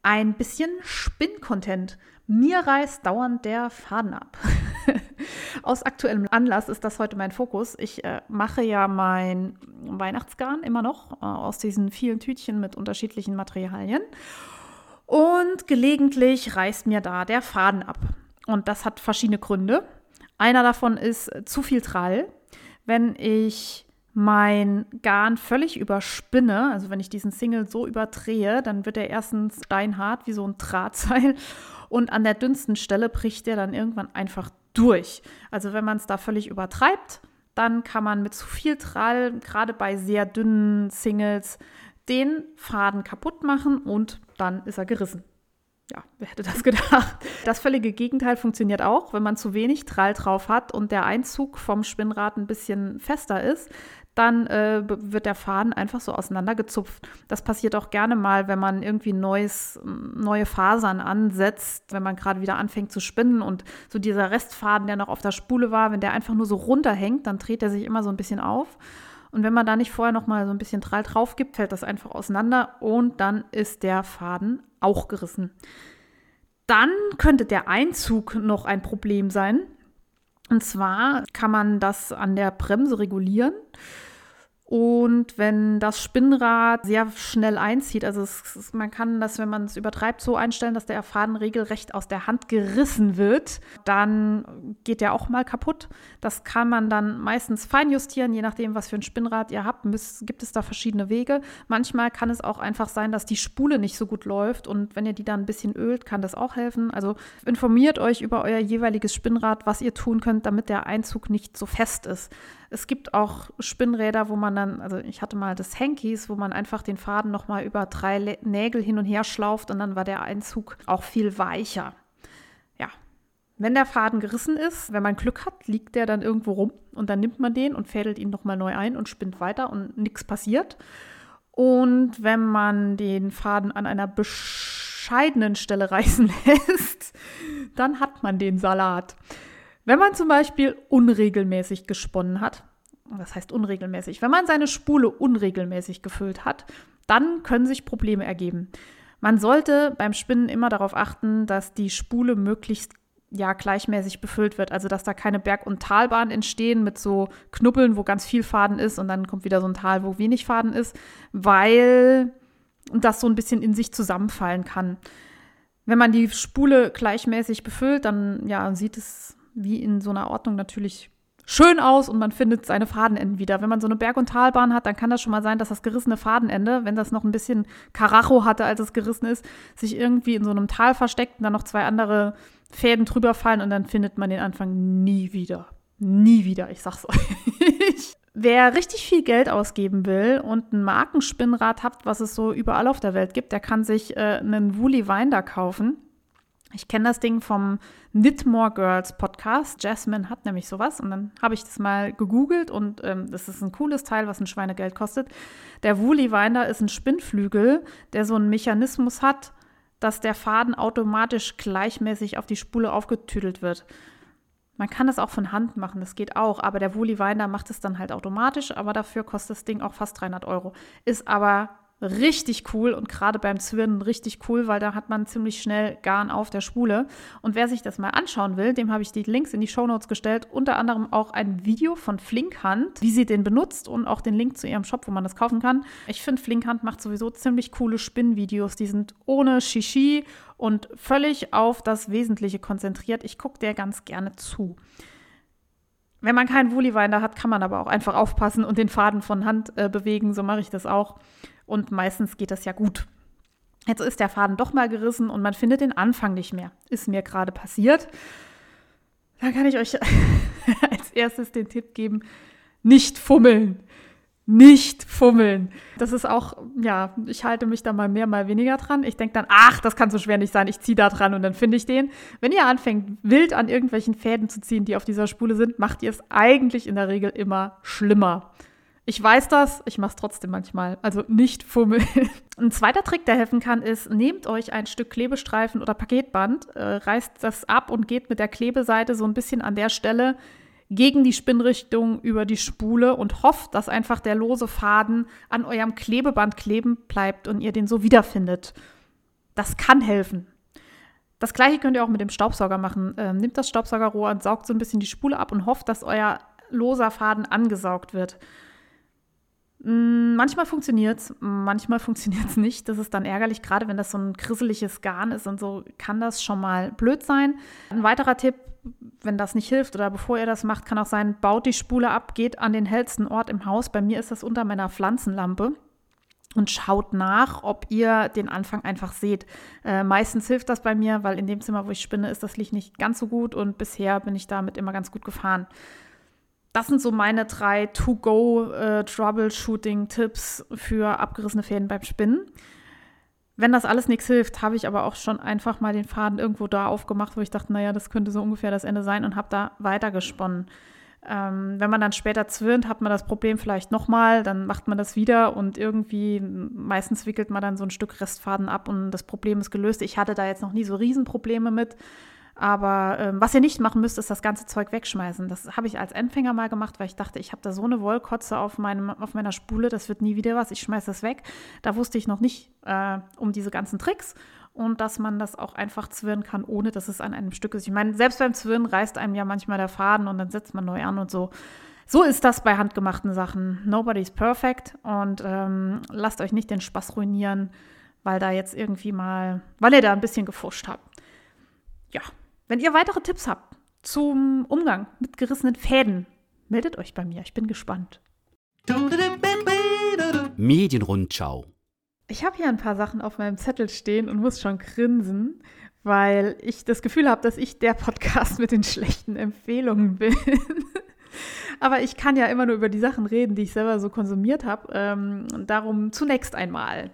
ein bisschen Spinn-Content. Mir reißt dauernd der Faden ab. Aus aktuellem Anlass ist das heute mein Fokus. Ich äh, mache ja mein Weihnachtsgarn immer noch äh, aus diesen vielen Tütchen mit unterschiedlichen Materialien. Und gelegentlich reißt mir da der Faden ab. Und das hat verschiedene Gründe. Einer davon ist zu viel Trall. Wenn ich mein Garn völlig überspinne, also wenn ich diesen Single so überdrehe, dann wird er erstens steinhart wie so ein Drahtseil und an der dünnsten Stelle bricht der dann irgendwann einfach durch. Also wenn man es da völlig übertreibt, dann kann man mit zu viel Trall, gerade bei sehr dünnen Singles, den Faden kaputt machen und dann ist er gerissen. Ja, wer hätte das gedacht? Das völlige Gegenteil funktioniert auch, wenn man zu wenig Trall drauf hat und der Einzug vom Spinnrad ein bisschen fester ist, dann äh, wird der Faden einfach so auseinandergezupft. Das passiert auch gerne mal, wenn man irgendwie neues, neue Fasern ansetzt, wenn man gerade wieder anfängt zu spinnen und so dieser Restfaden, der noch auf der Spule war, wenn der einfach nur so runterhängt, dann dreht er sich immer so ein bisschen auf. Und wenn man da nicht vorher noch mal so ein bisschen Trall drauf gibt, fällt das einfach auseinander und dann ist der Faden auch gerissen. Dann könnte der Einzug noch ein Problem sein. Und zwar kann man das an der Bremse regulieren. Und wenn das Spinnrad sehr schnell einzieht, also es, man kann das, wenn man es übertreibt, so einstellen, dass der Faden regelrecht aus der Hand gerissen wird, dann geht der auch mal kaputt. Das kann man dann meistens feinjustieren, je nachdem, was für ein Spinnrad ihr habt, müsst, gibt es da verschiedene Wege. Manchmal kann es auch einfach sein, dass die Spule nicht so gut läuft und wenn ihr die dann ein bisschen ölt, kann das auch helfen. Also informiert euch über euer jeweiliges Spinnrad, was ihr tun könnt, damit der Einzug nicht so fest ist. Es gibt auch Spinnräder, wo man dann, also ich hatte mal das Hankies, wo man einfach den Faden nochmal über drei Nägel hin und her schlauft und dann war der Einzug auch viel weicher. Ja, wenn der Faden gerissen ist, wenn man Glück hat, liegt der dann irgendwo rum und dann nimmt man den und fädelt ihn nochmal neu ein und spinnt weiter und nichts passiert. Und wenn man den Faden an einer bescheidenen Stelle reißen lässt, dann hat man den Salat. Wenn man zum Beispiel unregelmäßig gesponnen hat, das heißt unregelmäßig, wenn man seine Spule unregelmäßig gefüllt hat, dann können sich Probleme ergeben. Man sollte beim Spinnen immer darauf achten, dass die Spule möglichst ja gleichmäßig befüllt wird, also dass da keine Berg- und Talbahn entstehen mit so Knuppeln, wo ganz viel Faden ist und dann kommt wieder so ein Tal, wo wenig Faden ist, weil das so ein bisschen in sich zusammenfallen kann. Wenn man die Spule gleichmäßig befüllt, dann ja, sieht es wie in so einer Ordnung natürlich schön aus und man findet seine Fadenenden wieder. Wenn man so eine Berg- und Talbahn hat, dann kann das schon mal sein, dass das gerissene Fadenende, wenn das noch ein bisschen Karacho hatte, als es gerissen ist, sich irgendwie in so einem Tal versteckt und dann noch zwei andere Fäden drüber fallen und dann findet man den Anfang nie wieder. Nie wieder, ich sag's euch. Wer richtig viel Geld ausgeben will und ein Markenspinnrad hat, was es so überall auf der Welt gibt, der kann sich äh, einen Woolly Winder kaufen. Ich kenne das Ding vom Knitmore Girls Podcast. Jasmine hat nämlich sowas und dann habe ich das mal gegoogelt und ähm, das ist ein cooles Teil, was ein Schweinegeld kostet. Der Woolly Winder ist ein Spinnflügel, der so einen Mechanismus hat, dass der Faden automatisch gleichmäßig auf die Spule aufgetüdelt wird. Man kann das auch von Hand machen, das geht auch, aber der Woolly Winder macht es dann halt automatisch, aber dafür kostet das Ding auch fast 300 Euro. Ist aber richtig cool und gerade beim Zwirnen richtig cool, weil da hat man ziemlich schnell Garn auf der Spule. Und wer sich das mal anschauen will, dem habe ich die Links in die Shownotes gestellt. Unter anderem auch ein Video von Flinkhand, wie sie den benutzt und auch den Link zu ihrem Shop, wo man das kaufen kann. Ich finde, Flinkhand macht sowieso ziemlich coole Spinnvideos. Die sind ohne Shishi und völlig auf das Wesentliche konzentriert. Ich gucke der ganz gerne zu. Wenn man keinen Woollywinder hat, kann man aber auch einfach aufpassen und den Faden von Hand äh, bewegen. So mache ich das auch. Und meistens geht das ja gut. Jetzt ist der Faden doch mal gerissen und man findet den Anfang nicht mehr. Ist mir gerade passiert. Da kann ich euch als erstes den Tipp geben, nicht fummeln. Nicht fummeln. Das ist auch, ja, ich halte mich da mal mehr, mal weniger dran. Ich denke dann, ach, das kann so schwer nicht sein, ich ziehe da dran und dann finde ich den. Wenn ihr anfängt, wild an irgendwelchen Fäden zu ziehen, die auf dieser Spule sind, macht ihr es eigentlich in der Regel immer schlimmer. Ich weiß das, ich mache es trotzdem manchmal. Also nicht fummeln. Ein zweiter Trick, der helfen kann, ist, nehmt euch ein Stück Klebestreifen oder Paketband, äh, reißt das ab und geht mit der Klebeseite so ein bisschen an der Stelle gegen die Spinnrichtung über die Spule und hofft, dass einfach der lose Faden an eurem Klebeband kleben bleibt und ihr den so wiederfindet. Das kann helfen. Das gleiche könnt ihr auch mit dem Staubsauger machen. Ähm, nehmt das Staubsaugerrohr und saugt so ein bisschen die Spule ab und hofft, dass euer loser Faden angesaugt wird. Mm, manchmal funktioniert es, manchmal funktioniert es nicht. Das ist dann ärgerlich, gerade wenn das so ein grisseliges Garn ist und so kann das schon mal blöd sein. Ein weiterer Tipp, wenn das nicht hilft oder bevor ihr das macht, kann auch sein, baut die Spule ab, geht an den hellsten Ort im Haus. Bei mir ist das unter meiner Pflanzenlampe und schaut nach, ob ihr den Anfang einfach seht. Äh, meistens hilft das bei mir, weil in dem Zimmer, wo ich spinne, ist das Licht nicht ganz so gut und bisher bin ich damit immer ganz gut gefahren das sind so meine drei To-Go-Troubleshooting-Tipps äh, für abgerissene Fäden beim Spinnen. Wenn das alles nichts hilft, habe ich aber auch schon einfach mal den Faden irgendwo da aufgemacht, wo ich dachte, naja, das könnte so ungefähr das Ende sein und habe da weitergesponnen. Ähm, wenn man dann später zwirnt, hat man das Problem vielleicht nochmal, dann macht man das wieder und irgendwie, meistens wickelt man dann so ein Stück Restfaden ab und das Problem ist gelöst. Ich hatte da jetzt noch nie so Riesenprobleme mit. Aber ähm, was ihr nicht machen müsst, ist das ganze Zeug wegschmeißen. Das habe ich als Anfänger mal gemacht, weil ich dachte, ich habe da so eine Wollkotze auf, meinem, auf meiner Spule, das wird nie wieder was, ich schmeiße das weg. Da wusste ich noch nicht äh, um diese ganzen Tricks und dass man das auch einfach zwirren kann, ohne dass es an einem Stück ist. Ich meine, selbst beim Zwirren reißt einem ja manchmal der Faden und dann setzt man neu an und so. So ist das bei handgemachten Sachen. Nobody's perfect und ähm, lasst euch nicht den Spaß ruinieren, weil da jetzt irgendwie mal, weil ihr da ein bisschen gefuscht habt. Ja, wenn ihr weitere Tipps habt zum Umgang mit gerissenen Fäden, meldet euch bei mir. Ich bin gespannt.
Medienrundschau.
Ich habe hier ein paar Sachen auf meinem Zettel stehen und muss schon grinsen, weil ich das Gefühl habe, dass ich der Podcast mit den schlechten Empfehlungen bin. Aber ich kann ja immer nur über die Sachen reden, die ich selber so konsumiert habe. Ähm, darum zunächst einmal.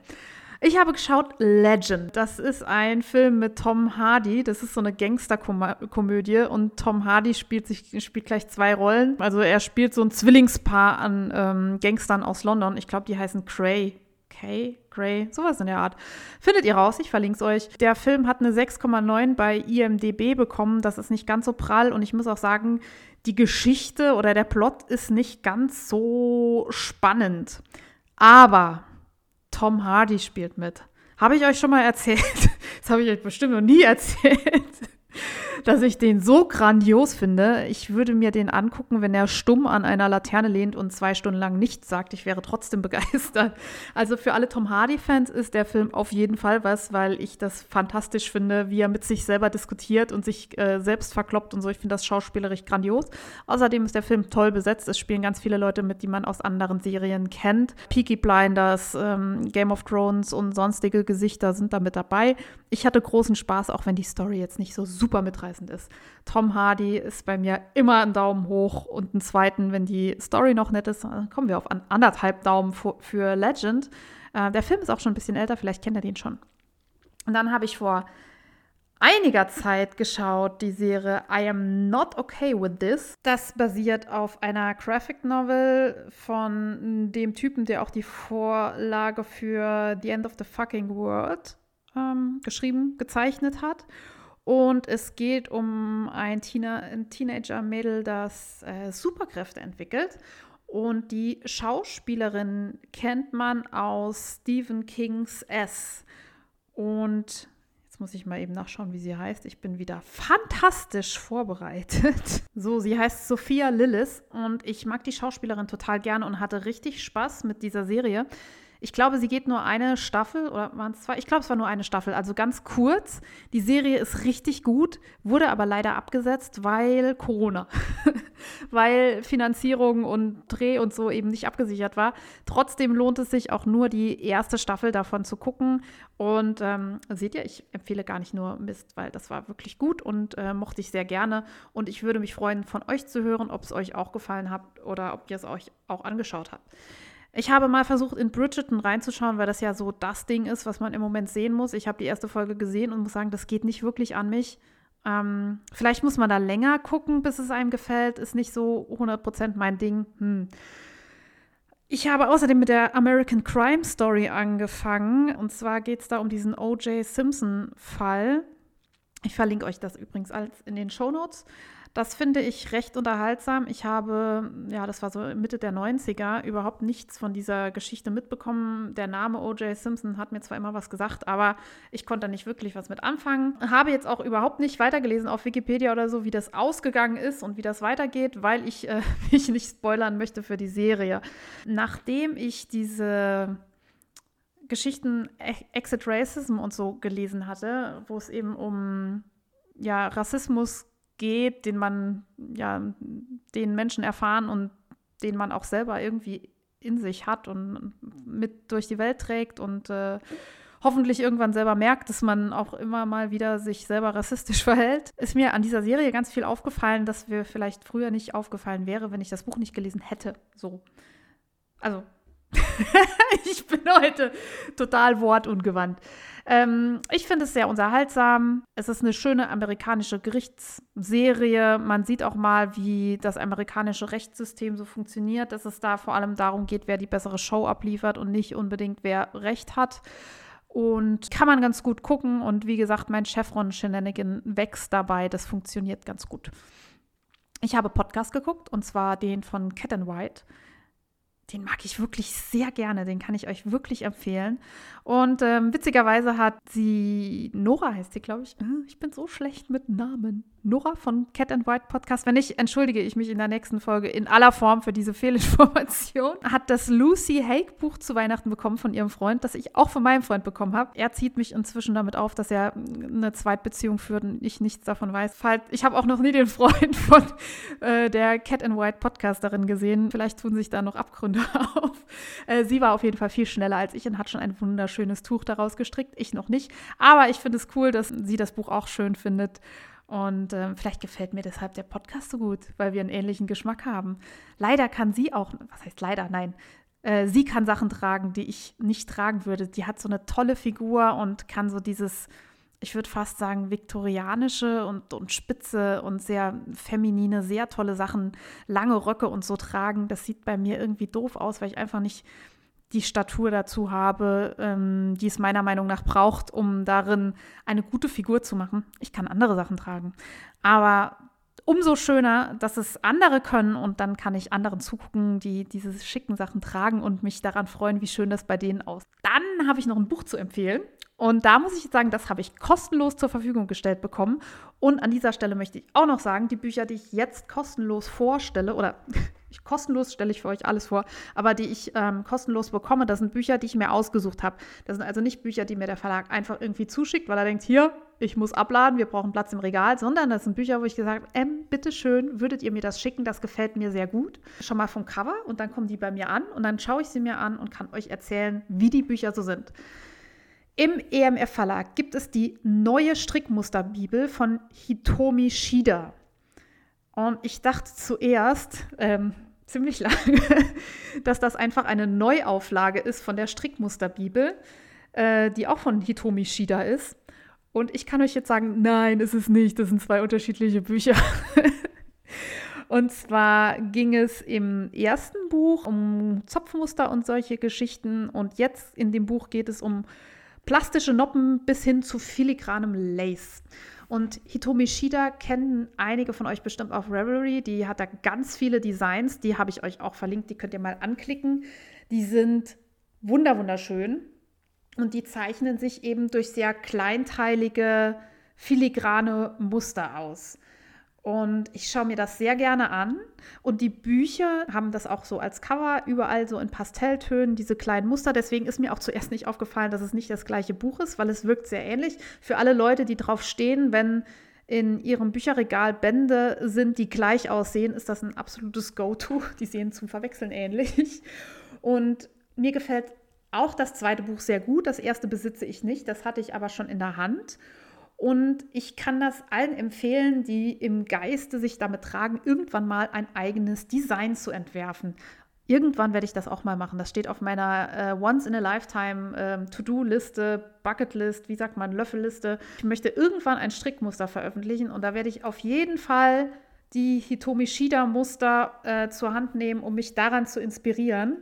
Ich habe geschaut Legend. Das ist ein Film mit Tom Hardy. Das ist so eine Gangsterkomödie und Tom Hardy spielt, sich, spielt gleich zwei Rollen. Also er spielt so ein Zwillingspaar an ähm, Gangstern aus London. Ich glaube, die heißen Cray. Kay, Gray, sowas in der Art. Findet ihr raus, ich verlinke es euch. Der Film hat eine 6,9 bei IMDB bekommen. Das ist nicht ganz so prall und ich muss auch sagen, die Geschichte oder der Plot ist nicht ganz so spannend. Aber Tom Hardy spielt mit. Habe ich euch schon mal erzählt? Das habe ich euch bestimmt noch nie erzählt dass ich den so grandios finde. Ich würde mir den angucken, wenn er stumm an einer Laterne lehnt und zwei Stunden lang nichts sagt. Ich wäre trotzdem begeistert. Also für alle Tom Hardy-Fans ist der Film auf jeden Fall was, weil ich das fantastisch finde, wie er mit sich selber diskutiert und sich äh, selbst verkloppt und so. Ich finde das schauspielerisch grandios. Außerdem ist der Film toll besetzt. Es spielen ganz viele Leute mit, die man aus anderen Serien kennt. Peaky Blinders, ähm, Game of Thrones und sonstige Gesichter sind da mit dabei. Ich hatte großen Spaß, auch wenn die Story jetzt nicht so super mitreißend ist. Tom Hardy ist bei mir immer ein Daumen hoch und einen zweiten, wenn die Story noch nett ist, dann kommen wir auf anderthalb Daumen für Legend. Äh, der Film ist auch schon ein bisschen älter, vielleicht kennt ihr den schon. Und dann habe ich vor einiger Zeit geschaut, die Serie I Am Not Okay With This. Das basiert auf einer Graphic Novel von dem Typen, der auch die Vorlage für The End of the Fucking World ähm, geschrieben, gezeichnet hat. Und es geht um ein, Teen ein Teenager-Mädel, das äh, Superkräfte entwickelt. Und die Schauspielerin kennt man aus Stephen Kings S. Und jetzt muss ich mal eben nachschauen, wie sie heißt. Ich bin wieder fantastisch vorbereitet. So, sie heißt Sophia Lillis und ich mag die Schauspielerin total gerne und hatte richtig Spaß mit dieser Serie. Ich glaube, sie geht nur eine Staffel oder waren es zwei? Ich glaube, es war nur eine Staffel, also ganz kurz. Die Serie ist richtig gut, wurde aber leider abgesetzt, weil Corona, weil Finanzierung und Dreh und so eben nicht abgesichert war. Trotzdem lohnt es sich auch nur die erste Staffel davon zu gucken. Und ähm, seht ihr, ich empfehle gar nicht nur Mist, weil das war wirklich gut und äh, mochte ich sehr gerne. Und ich würde mich freuen, von euch zu hören, ob es euch auch gefallen hat oder ob ihr es euch auch angeschaut habt. Ich habe mal versucht, in Bridgerton reinzuschauen, weil das ja so das Ding ist, was man im Moment sehen muss. Ich habe die erste Folge gesehen und muss sagen, das geht nicht wirklich an mich. Ähm, vielleicht muss man da länger gucken, bis es einem gefällt. Ist nicht so 100% mein Ding. Hm. Ich habe außerdem mit der American Crime Story angefangen. Und zwar geht es da um diesen O.J. Simpson-Fall. Ich verlinke euch das übrigens alles in den Show Notes. Das finde ich recht unterhaltsam. Ich habe, ja, das war so Mitte der 90er, überhaupt nichts von dieser Geschichte mitbekommen. Der Name O.J. Simpson hat mir zwar immer was gesagt, aber ich konnte da nicht wirklich was mit anfangen. Habe jetzt auch überhaupt nicht weitergelesen auf Wikipedia oder so, wie das ausgegangen ist und wie das weitergeht, weil ich äh, mich nicht spoilern möchte für die Serie. Nachdem ich diese Geschichten Exit Racism und so gelesen hatte, wo es eben um ja, Rassismus geht, den man, ja, den Menschen erfahren und den man auch selber irgendwie in sich hat und mit durch die Welt trägt und äh, hoffentlich irgendwann selber merkt, dass man auch immer mal wieder sich selber rassistisch verhält, ist mir an dieser Serie ganz viel aufgefallen, dass mir vielleicht früher nicht aufgefallen wäre, wenn ich das Buch nicht gelesen hätte. So. Also, ich bin heute total wortungewandt. Ähm, ich finde es sehr unterhaltsam. Es ist eine schöne amerikanische Gerichtsserie. Man sieht auch mal, wie das amerikanische Rechtssystem so funktioniert, dass es da vor allem darum geht, wer die bessere Show abliefert und nicht unbedingt, wer Recht hat. Und kann man ganz gut gucken. Und wie gesagt, mein Chevron Shenanigan wächst dabei. Das funktioniert ganz gut. Ich habe Podcast geguckt und zwar den von Cat and White den mag ich wirklich sehr gerne, den kann ich euch wirklich empfehlen. Und ähm, witzigerweise hat sie, Nora heißt sie, glaube ich, äh, ich bin so schlecht mit Namen. Nora von Cat and White Podcast. Wenn nicht, entschuldige ich mich in der nächsten Folge in aller Form für diese Fehlinformation. Hat das Lucy Hake Buch zu Weihnachten bekommen von ihrem Freund, das ich auch von meinem Freund bekommen habe. Er zieht mich inzwischen damit auf, dass er eine Zweitbeziehung führt und ich nichts davon weiß. Ich habe auch noch nie den Freund von äh, der Cat and White Podcasterin gesehen. Vielleicht tun sich da noch Abgründe auf. Äh, sie war auf jeden Fall viel schneller als ich und hat schon ein wunderschönes Tuch daraus gestrickt. Ich noch nicht. Aber ich finde es cool, dass sie das Buch auch schön findet. Und äh, vielleicht gefällt mir deshalb der Podcast so gut, weil wir einen ähnlichen Geschmack haben. Leider kann sie auch, was heißt leider? Nein. Äh, sie kann Sachen tragen, die ich nicht tragen würde. Die hat so eine tolle Figur und kann so dieses, ich würde fast sagen, viktorianische und, und spitze und sehr feminine, sehr tolle Sachen, lange Röcke und so tragen. Das sieht bei mir irgendwie doof aus, weil ich einfach nicht die Statur dazu habe, ähm, die es meiner Meinung nach braucht, um darin eine gute Figur zu machen. Ich kann andere Sachen tragen. Aber umso schöner, dass es andere können und dann kann ich anderen zugucken, die diese schicken Sachen tragen und mich daran freuen, wie schön das bei denen aussieht. Dann habe ich noch ein Buch zu empfehlen. Und da muss ich sagen, das habe ich kostenlos zur Verfügung gestellt bekommen. Und an dieser Stelle möchte ich auch noch sagen, die Bücher, die ich jetzt kostenlos vorstelle, oder ich, kostenlos stelle ich für euch alles vor, aber die ich ähm, kostenlos bekomme, das sind Bücher, die ich mir ausgesucht habe. Das sind also nicht Bücher, die mir der Verlag einfach irgendwie zuschickt, weil er denkt, hier, ich muss abladen, wir brauchen Platz im Regal, sondern das sind Bücher, wo ich gesagt habe, ähm, bitteschön, würdet ihr mir das schicken, das gefällt mir sehr gut. Schon mal vom Cover und dann kommen die bei mir an und dann schaue ich sie mir an und kann euch erzählen, wie die Bücher so sind. Im EMF Verlag gibt es die neue Strickmusterbibel von Hitomi Shida. Und ich dachte zuerst, ähm, ziemlich lange, dass das einfach eine Neuauflage ist von der Strickmusterbibel, äh, die auch von Hitomi Shida ist. Und ich kann euch jetzt sagen, nein, ist es nicht. Das sind zwei unterschiedliche Bücher. und zwar ging es im ersten Buch um Zopfmuster und solche Geschichten. Und jetzt in dem Buch geht es um plastische Noppen bis hin zu filigranem Lace. Und Hitomi Shida kennen einige von euch bestimmt auf Revelry. Die hat da ganz viele Designs. Die habe ich euch auch verlinkt. Die könnt ihr mal anklicken. Die sind wunder wunderschön. Und die zeichnen sich eben durch sehr kleinteilige, filigrane Muster aus. Und ich schaue mir das sehr gerne an. Und die Bücher haben das auch so als Cover, überall so in Pastelltönen, diese kleinen Muster. Deswegen ist mir auch zuerst nicht aufgefallen, dass es nicht das gleiche Buch ist, weil es wirkt sehr ähnlich. Für alle Leute, die drauf stehen, wenn in ihrem Bücherregal Bände sind, die gleich aussehen, ist das ein absolutes Go-To. Die sehen zum Verwechseln ähnlich. Und mir gefällt auch das zweite Buch sehr gut. Das erste besitze ich nicht, das hatte ich aber schon in der Hand. Und ich kann das allen empfehlen, die im Geiste sich damit tragen, irgendwann mal ein eigenes Design zu entwerfen. Irgendwann werde ich das auch mal machen. Das steht auf meiner äh, Once-in-a-Lifetime äh, To-Do-Liste, Bucket-List, wie sagt man, Löffelliste. Ich möchte irgendwann ein Strickmuster veröffentlichen und da werde ich auf jeden Fall die Hitomi Shida-Muster äh, zur Hand nehmen, um mich daran zu inspirieren.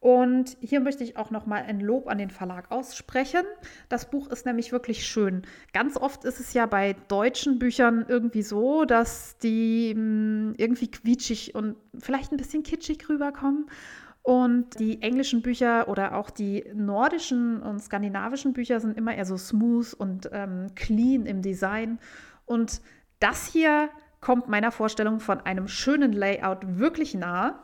Und hier möchte ich auch noch mal ein Lob an den Verlag aussprechen. Das Buch ist nämlich wirklich schön. Ganz oft ist es ja bei deutschen Büchern irgendwie so, dass die hm, irgendwie quietschig und vielleicht ein bisschen kitschig rüberkommen. Und die englischen Bücher oder auch die nordischen und skandinavischen Bücher sind immer eher so smooth und ähm, clean im Design. Und das hier kommt meiner Vorstellung von einem schönen Layout wirklich nahe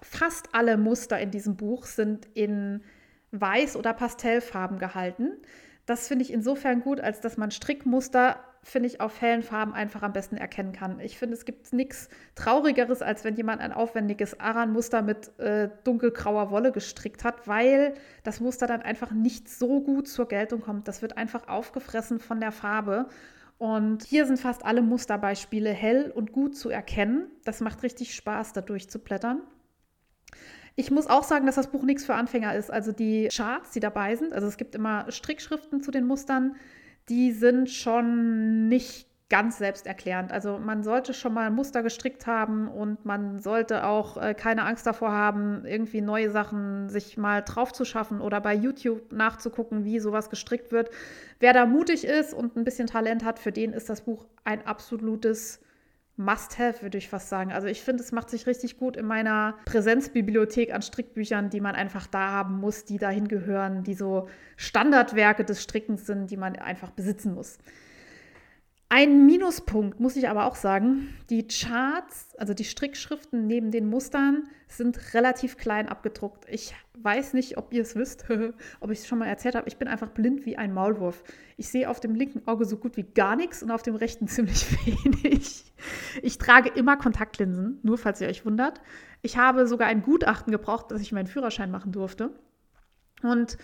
fast alle Muster in diesem Buch sind in Weiß- oder Pastellfarben gehalten. Das finde ich insofern gut, als dass man Strickmuster, finde ich, auf hellen Farben einfach am besten erkennen kann. Ich finde, es gibt nichts Traurigeres, als wenn jemand ein aufwendiges Aran-Muster mit äh, dunkelgrauer Wolle gestrickt hat, weil das Muster dann einfach nicht so gut zur Geltung kommt. Das wird einfach aufgefressen von der Farbe. Und hier sind fast alle Musterbeispiele hell und gut zu erkennen. Das macht richtig Spaß, da durchzublättern. Ich muss auch sagen, dass das Buch nichts für Anfänger ist. Also die Charts, die dabei sind, also es gibt immer Strickschriften zu den Mustern, die sind schon nicht ganz selbsterklärend. Also man sollte schon mal ein Muster gestrickt haben und man sollte auch äh, keine Angst davor haben, irgendwie neue Sachen sich mal drauf zu schaffen oder bei YouTube nachzugucken, wie sowas gestrickt wird. Wer da mutig ist und ein bisschen Talent hat, für den ist das Buch ein absolutes Must-have, würde ich fast sagen. Also ich finde, es macht sich richtig gut in meiner Präsenzbibliothek an Strickbüchern, die man einfach da haben muss, die dahin gehören, die so Standardwerke des Strickens sind, die man einfach besitzen muss. Ein Minuspunkt muss ich aber auch sagen, die Charts, also die Strickschriften neben den Mustern sind relativ klein abgedruckt. Ich weiß nicht, ob ihr es wisst, ob ich es schon mal erzählt habe. Ich bin einfach blind wie ein Maulwurf. Ich sehe auf dem linken Auge so gut wie gar nichts und auf dem rechten ziemlich wenig. Ich trage immer Kontaktlinsen, nur falls ihr euch wundert. Ich habe sogar ein Gutachten gebraucht, dass ich meinen Führerschein machen durfte. Und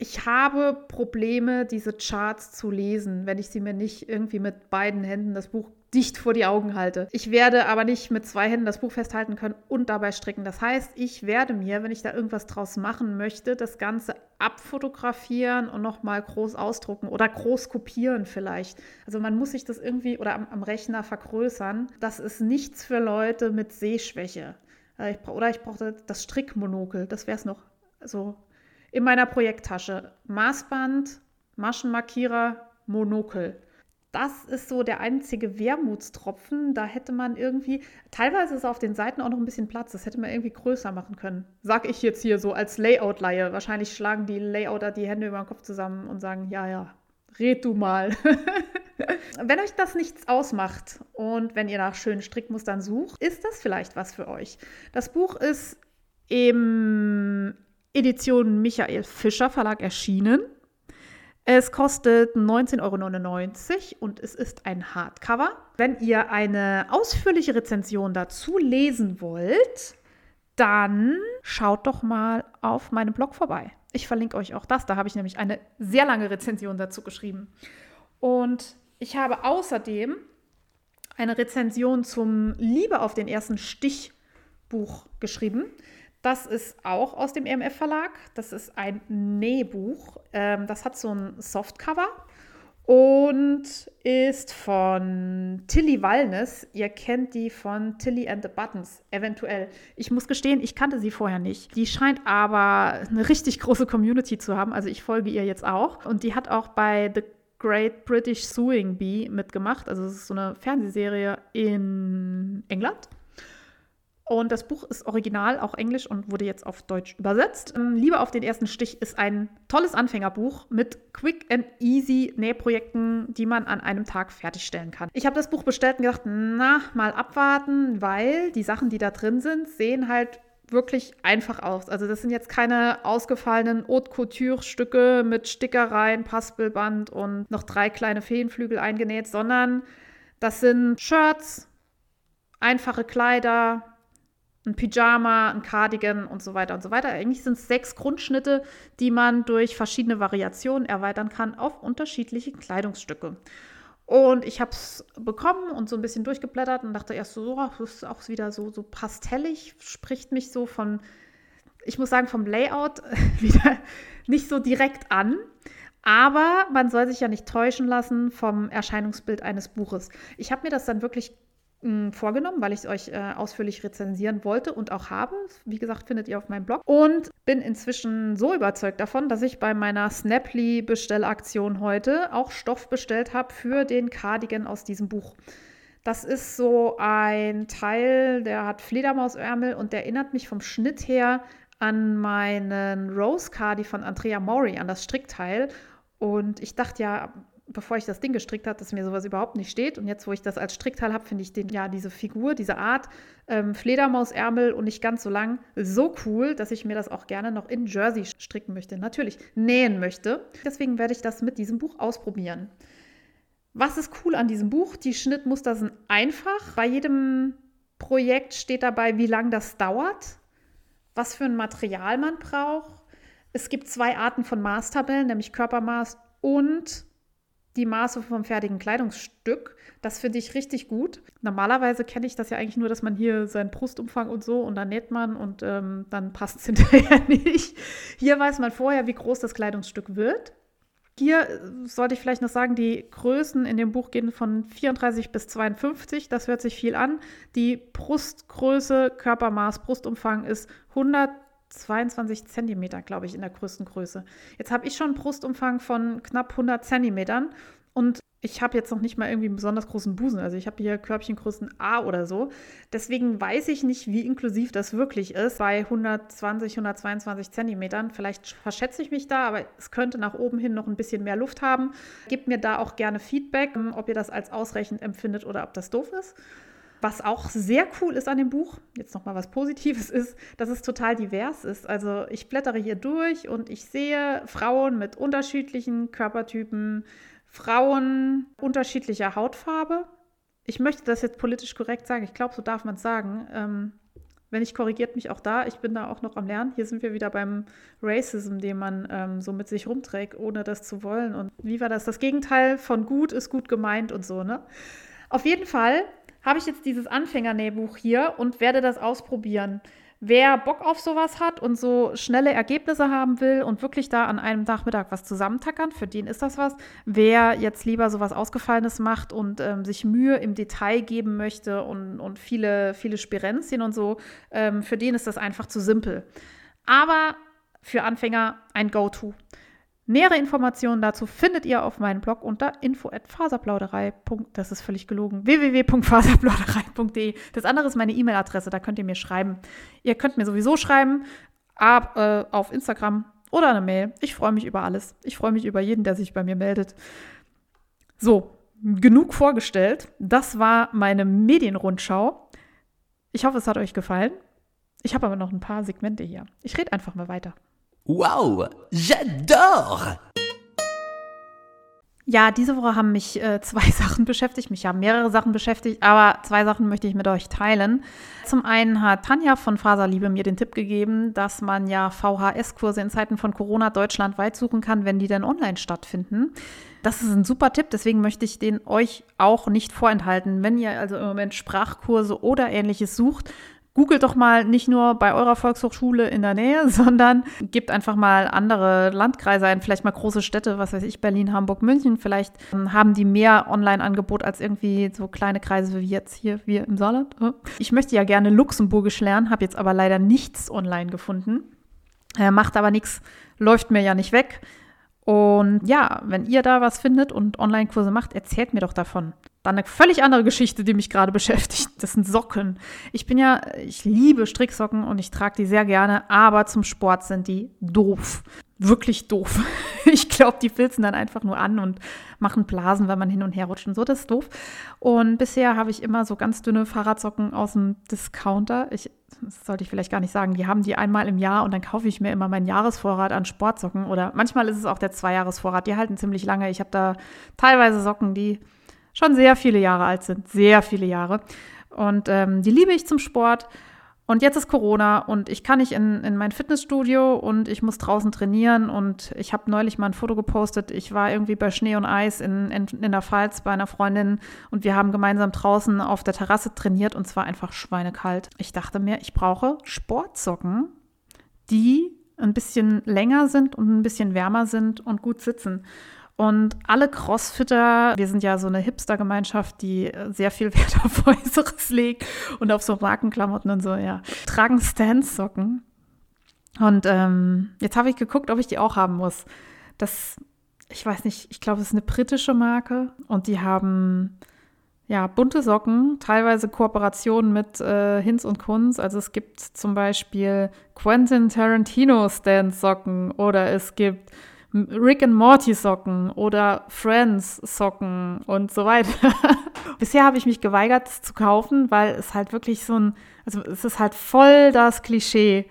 ich habe Probleme, diese Charts zu lesen, wenn ich sie mir nicht irgendwie mit beiden Händen das Buch dicht vor die Augen halte. Ich werde aber nicht mit zwei Händen das Buch festhalten können und dabei stricken. Das heißt, ich werde mir, wenn ich da irgendwas draus machen möchte, das Ganze abfotografieren und nochmal groß ausdrucken oder groß kopieren vielleicht. Also man muss sich das irgendwie oder am, am Rechner vergrößern. Das ist nichts für Leute mit Sehschwäche. Oder ich brauche das Strickmonokel, das wäre es noch. So in meiner Projekttasche. Maßband, Maschenmarkierer, Monokel. Das ist so der einzige Wermutstropfen. Da hätte man irgendwie, teilweise ist auf den Seiten auch noch ein bisschen Platz. Das hätte man irgendwie größer machen können. Sag ich jetzt hier so als Layout-Leihe. Wahrscheinlich schlagen die Layouter die Hände über den Kopf zusammen und sagen, ja, ja, red du mal. wenn euch das nichts ausmacht und wenn ihr nach schönen Strickmustern sucht, ist das vielleicht was für euch. Das Buch ist im Edition Michael Fischer Verlag erschienen. Es kostet 19,99 Euro und es ist ein Hardcover. Wenn ihr eine ausführliche Rezension dazu lesen wollt, dann schaut doch mal auf meinem Blog vorbei. Ich verlinke euch auch das. Da habe ich nämlich eine sehr lange Rezension dazu geschrieben. Und ich habe außerdem eine Rezension zum Liebe auf den ersten Stichbuch geschrieben. Das ist auch aus dem EMF Verlag. Das ist ein Nähbuch. Ähm, das hat so ein Softcover und ist von Tilly Wallness. Ihr kennt die von Tilly and the Buttons, eventuell. Ich muss gestehen, ich kannte sie vorher nicht. Die scheint aber eine richtig große Community zu haben. Also ich folge ihr jetzt auch. Und die hat auch bei The Great British Suing Bee mitgemacht. Also es ist so eine Fernsehserie in England. Und das Buch ist original, auch englisch und wurde jetzt auf Deutsch übersetzt. Ähm, Liebe auf den ersten Stich ist ein tolles Anfängerbuch mit quick and easy Nähprojekten, die man an einem Tag fertigstellen kann. Ich habe das Buch bestellt und gedacht, na, mal abwarten, weil die Sachen, die da drin sind, sehen halt wirklich einfach aus. Also das sind jetzt keine ausgefallenen Haute Couture-Stücke mit Stickereien, Paspelband und noch drei kleine Feenflügel eingenäht, sondern das sind Shirts, einfache Kleider, ein Pyjama, ein Cardigan und so weiter und so weiter. Eigentlich sind es sechs Grundschnitte, die man durch verschiedene Variationen erweitern kann auf unterschiedliche Kleidungsstücke. Und ich habe es bekommen und so ein bisschen durchgeblättert und dachte erst so, oh, das ist auch wieder so, so pastellig, spricht mich so von, ich muss sagen, vom Layout wieder nicht so direkt an. Aber man soll sich ja nicht täuschen lassen vom Erscheinungsbild eines Buches. Ich habe mir das dann wirklich vorgenommen, weil ich es euch äh, ausführlich rezensieren wollte und auch habe. Wie gesagt, findet ihr auf meinem Blog. Und bin inzwischen so überzeugt davon, dass ich bei meiner Snaply-Bestellaktion heute auch Stoff bestellt habe für den Cardigan aus diesem Buch. Das ist so ein Teil, der hat Fledermausärmel und der erinnert mich vom Schnitt her an meinen Rose Cardi von Andrea Mori, an das Strickteil. Und ich dachte ja, bevor ich das Ding gestrickt habe, dass mir sowas überhaupt nicht steht. Und jetzt, wo ich das als Strickteil habe, finde ich den, ja, diese Figur, diese Art, ähm, Fledermausärmel und nicht ganz so lang, so cool, dass ich mir das auch gerne noch in Jersey stricken möchte. Natürlich nähen möchte. Deswegen werde ich das mit diesem Buch ausprobieren. Was ist cool an diesem Buch? Die Schnittmuster sind einfach. Bei jedem Projekt steht dabei, wie lange das dauert, was für ein Material man braucht. Es gibt zwei Arten von Maßtabellen, nämlich Körpermaß und die Maße vom fertigen Kleidungsstück. Das finde ich richtig gut. Normalerweise kenne ich das ja eigentlich nur, dass man hier seinen Brustumfang und so und dann näht man und ähm, dann passt es hinterher nicht. Hier weiß man vorher, wie groß das Kleidungsstück wird. Hier äh, sollte ich vielleicht noch sagen, die Größen in dem Buch gehen von 34 bis 52. Das hört sich viel an. Die Brustgröße, Körpermaß, Brustumfang ist 100 22 Zentimeter, glaube ich, in der größten Größe. Jetzt habe ich schon einen Brustumfang von knapp 100 Zentimetern und ich habe jetzt noch nicht mal irgendwie einen besonders großen Busen. Also ich habe hier Körbchengrößen A oder so. Deswegen weiß ich nicht, wie inklusiv das wirklich ist bei 120, 122 Zentimetern. Vielleicht verschätze ich mich da, aber es könnte nach oben hin noch ein bisschen mehr Luft haben. Gebt mir da auch gerne Feedback, ob ihr das als ausreichend empfindet oder ob das doof ist. Was auch sehr cool ist an dem Buch, jetzt nochmal was Positives ist, dass es total divers ist. Also ich blättere hier durch und ich sehe Frauen mit unterschiedlichen Körpertypen, Frauen unterschiedlicher Hautfarbe. Ich möchte das jetzt politisch korrekt sagen. Ich glaube, so darf man es sagen. Ähm, wenn nicht, korrigiert mich auch da. Ich bin da auch noch am Lernen. Hier sind wir wieder beim Racism, den man ähm, so mit sich rumträgt, ohne das zu wollen. Und wie war das? Das Gegenteil von gut ist gut gemeint und so, ne? Auf jeden Fall habe ich jetzt dieses Anfängernähbuch hier und werde das ausprobieren. Wer Bock auf sowas hat und so schnelle Ergebnisse haben will und wirklich da an einem Nachmittag was zusammentackern, für den ist das was. Wer jetzt lieber sowas Ausgefallenes macht und ähm, sich Mühe im Detail geben möchte und, und viele, viele Spirenzien und so, ähm, für den ist das einfach zu simpel. Aber für Anfänger ein Go-To. Nähere Informationen dazu findet ihr auf meinem Blog unter info@faserplauderei. Das ist völlig gelogen. www.faserplauderei.de. Das andere ist meine E-Mail-Adresse, da könnt ihr mir schreiben. Ihr könnt mir sowieso schreiben ab, äh, auf Instagram oder eine Mail. Ich freue mich über alles. Ich freue mich über jeden, der sich bei mir meldet. So, genug vorgestellt. Das war meine Medienrundschau. Ich hoffe, es hat euch gefallen. Ich habe aber noch ein paar Segmente hier. Ich rede einfach mal weiter.
Wow, j'adore!
Ja, diese Woche haben mich äh, zwei Sachen beschäftigt. Mich haben mehrere Sachen beschäftigt, aber zwei Sachen möchte ich mit euch teilen. Zum einen hat Tanja von Faserliebe mir den Tipp gegeben, dass man ja VHS-Kurse in Zeiten von Corona deutschlandweit suchen kann, wenn die denn online stattfinden. Das ist ein super Tipp, deswegen möchte ich den euch auch nicht vorenthalten. Wenn ihr also im Moment Sprachkurse oder ähnliches sucht, googelt doch mal nicht nur bei eurer Volkshochschule in der Nähe, sondern gebt einfach mal andere Landkreise ein, vielleicht mal große Städte, was weiß ich, Berlin, Hamburg, München. Vielleicht ähm, haben die mehr Online-Angebot als irgendwie so kleine Kreise wie jetzt hier, wir im Saarland. Ich möchte ja gerne Luxemburgisch lernen, habe jetzt aber leider nichts online gefunden. Äh, macht aber nichts, läuft mir ja nicht weg. Und ja, wenn ihr da was findet und Online-Kurse macht, erzählt mir doch davon. Dann eine völlig andere Geschichte, die mich gerade beschäftigt. Das sind Socken. Ich bin ja, ich liebe Stricksocken und ich trage die sehr gerne, aber zum Sport sind die doof. Wirklich doof. Ich glaube, die filzen dann einfach nur an und machen Blasen, wenn man hin und her rutscht und so. Das ist doof. Und bisher habe ich immer so ganz dünne Fahrradsocken aus dem Discounter. Ich, das sollte ich vielleicht gar nicht sagen. Die haben die einmal im Jahr und dann kaufe ich mir immer meinen Jahresvorrat an Sportsocken. Oder manchmal ist es auch der Zweijahresvorrat. Die halten ziemlich lange. Ich habe da teilweise Socken, die schon sehr viele Jahre alt sind, sehr viele Jahre. Und ähm, die liebe ich zum Sport. Und jetzt ist Corona und ich kann nicht in, in mein Fitnessstudio und ich muss draußen trainieren. Und ich habe neulich mal ein Foto gepostet. Ich war irgendwie bei Schnee und Eis in, in, in der Pfalz bei einer Freundin und wir haben gemeinsam draußen auf der Terrasse trainiert und es war einfach schweinekalt. Ich dachte mir, ich brauche Sportsocken, die ein bisschen länger sind und ein bisschen wärmer sind und gut sitzen. Und alle Crossfitter, wir sind ja so eine Hipster-Gemeinschaft, die sehr viel Wert auf Äußeres legt und auf so Markenklamotten und so, ja, tragen Stance-Socken. Und ähm, jetzt habe ich geguckt, ob ich die auch haben muss. Das, ich weiß nicht, ich glaube, es ist eine britische Marke und die haben ja bunte Socken, teilweise Kooperationen mit äh, Hinz und Kunz. Also es gibt zum Beispiel Quentin Tarantino Stance-Socken oder es gibt Rick and Morty Socken oder Friends Socken und so weiter. Bisher habe ich mich geweigert zu kaufen, weil es halt wirklich so ein, also es ist halt voll das Klischee.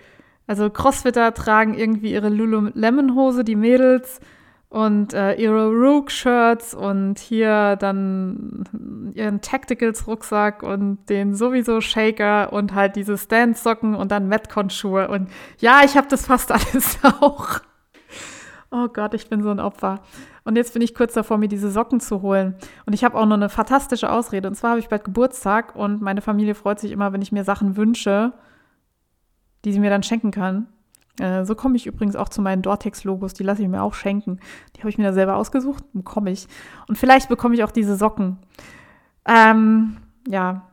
Also Crossfitter tragen irgendwie ihre Lululemon Hose, die Mädels und äh, ihre Rook-Shirts und hier dann ihren Tacticals-Rucksack und den sowieso Shaker und halt diese Stand-Socken und dann Metcon-Schuhe. Und ja, ich habe das fast alles auch. Oh Gott, ich bin so ein Opfer. Und jetzt bin ich kurz davor, mir diese Socken zu holen. Und ich habe auch noch eine fantastische Ausrede. Und zwar habe ich bald Geburtstag und meine Familie freut sich immer, wenn ich mir Sachen wünsche, die sie mir dann schenken kann. Äh, so komme ich übrigens auch zu meinen Dortex-Logos. Die lasse ich mir auch schenken. Die habe ich mir da selber ausgesucht. Bekomme ich. Und vielleicht bekomme ich auch diese Socken. Ähm, ja.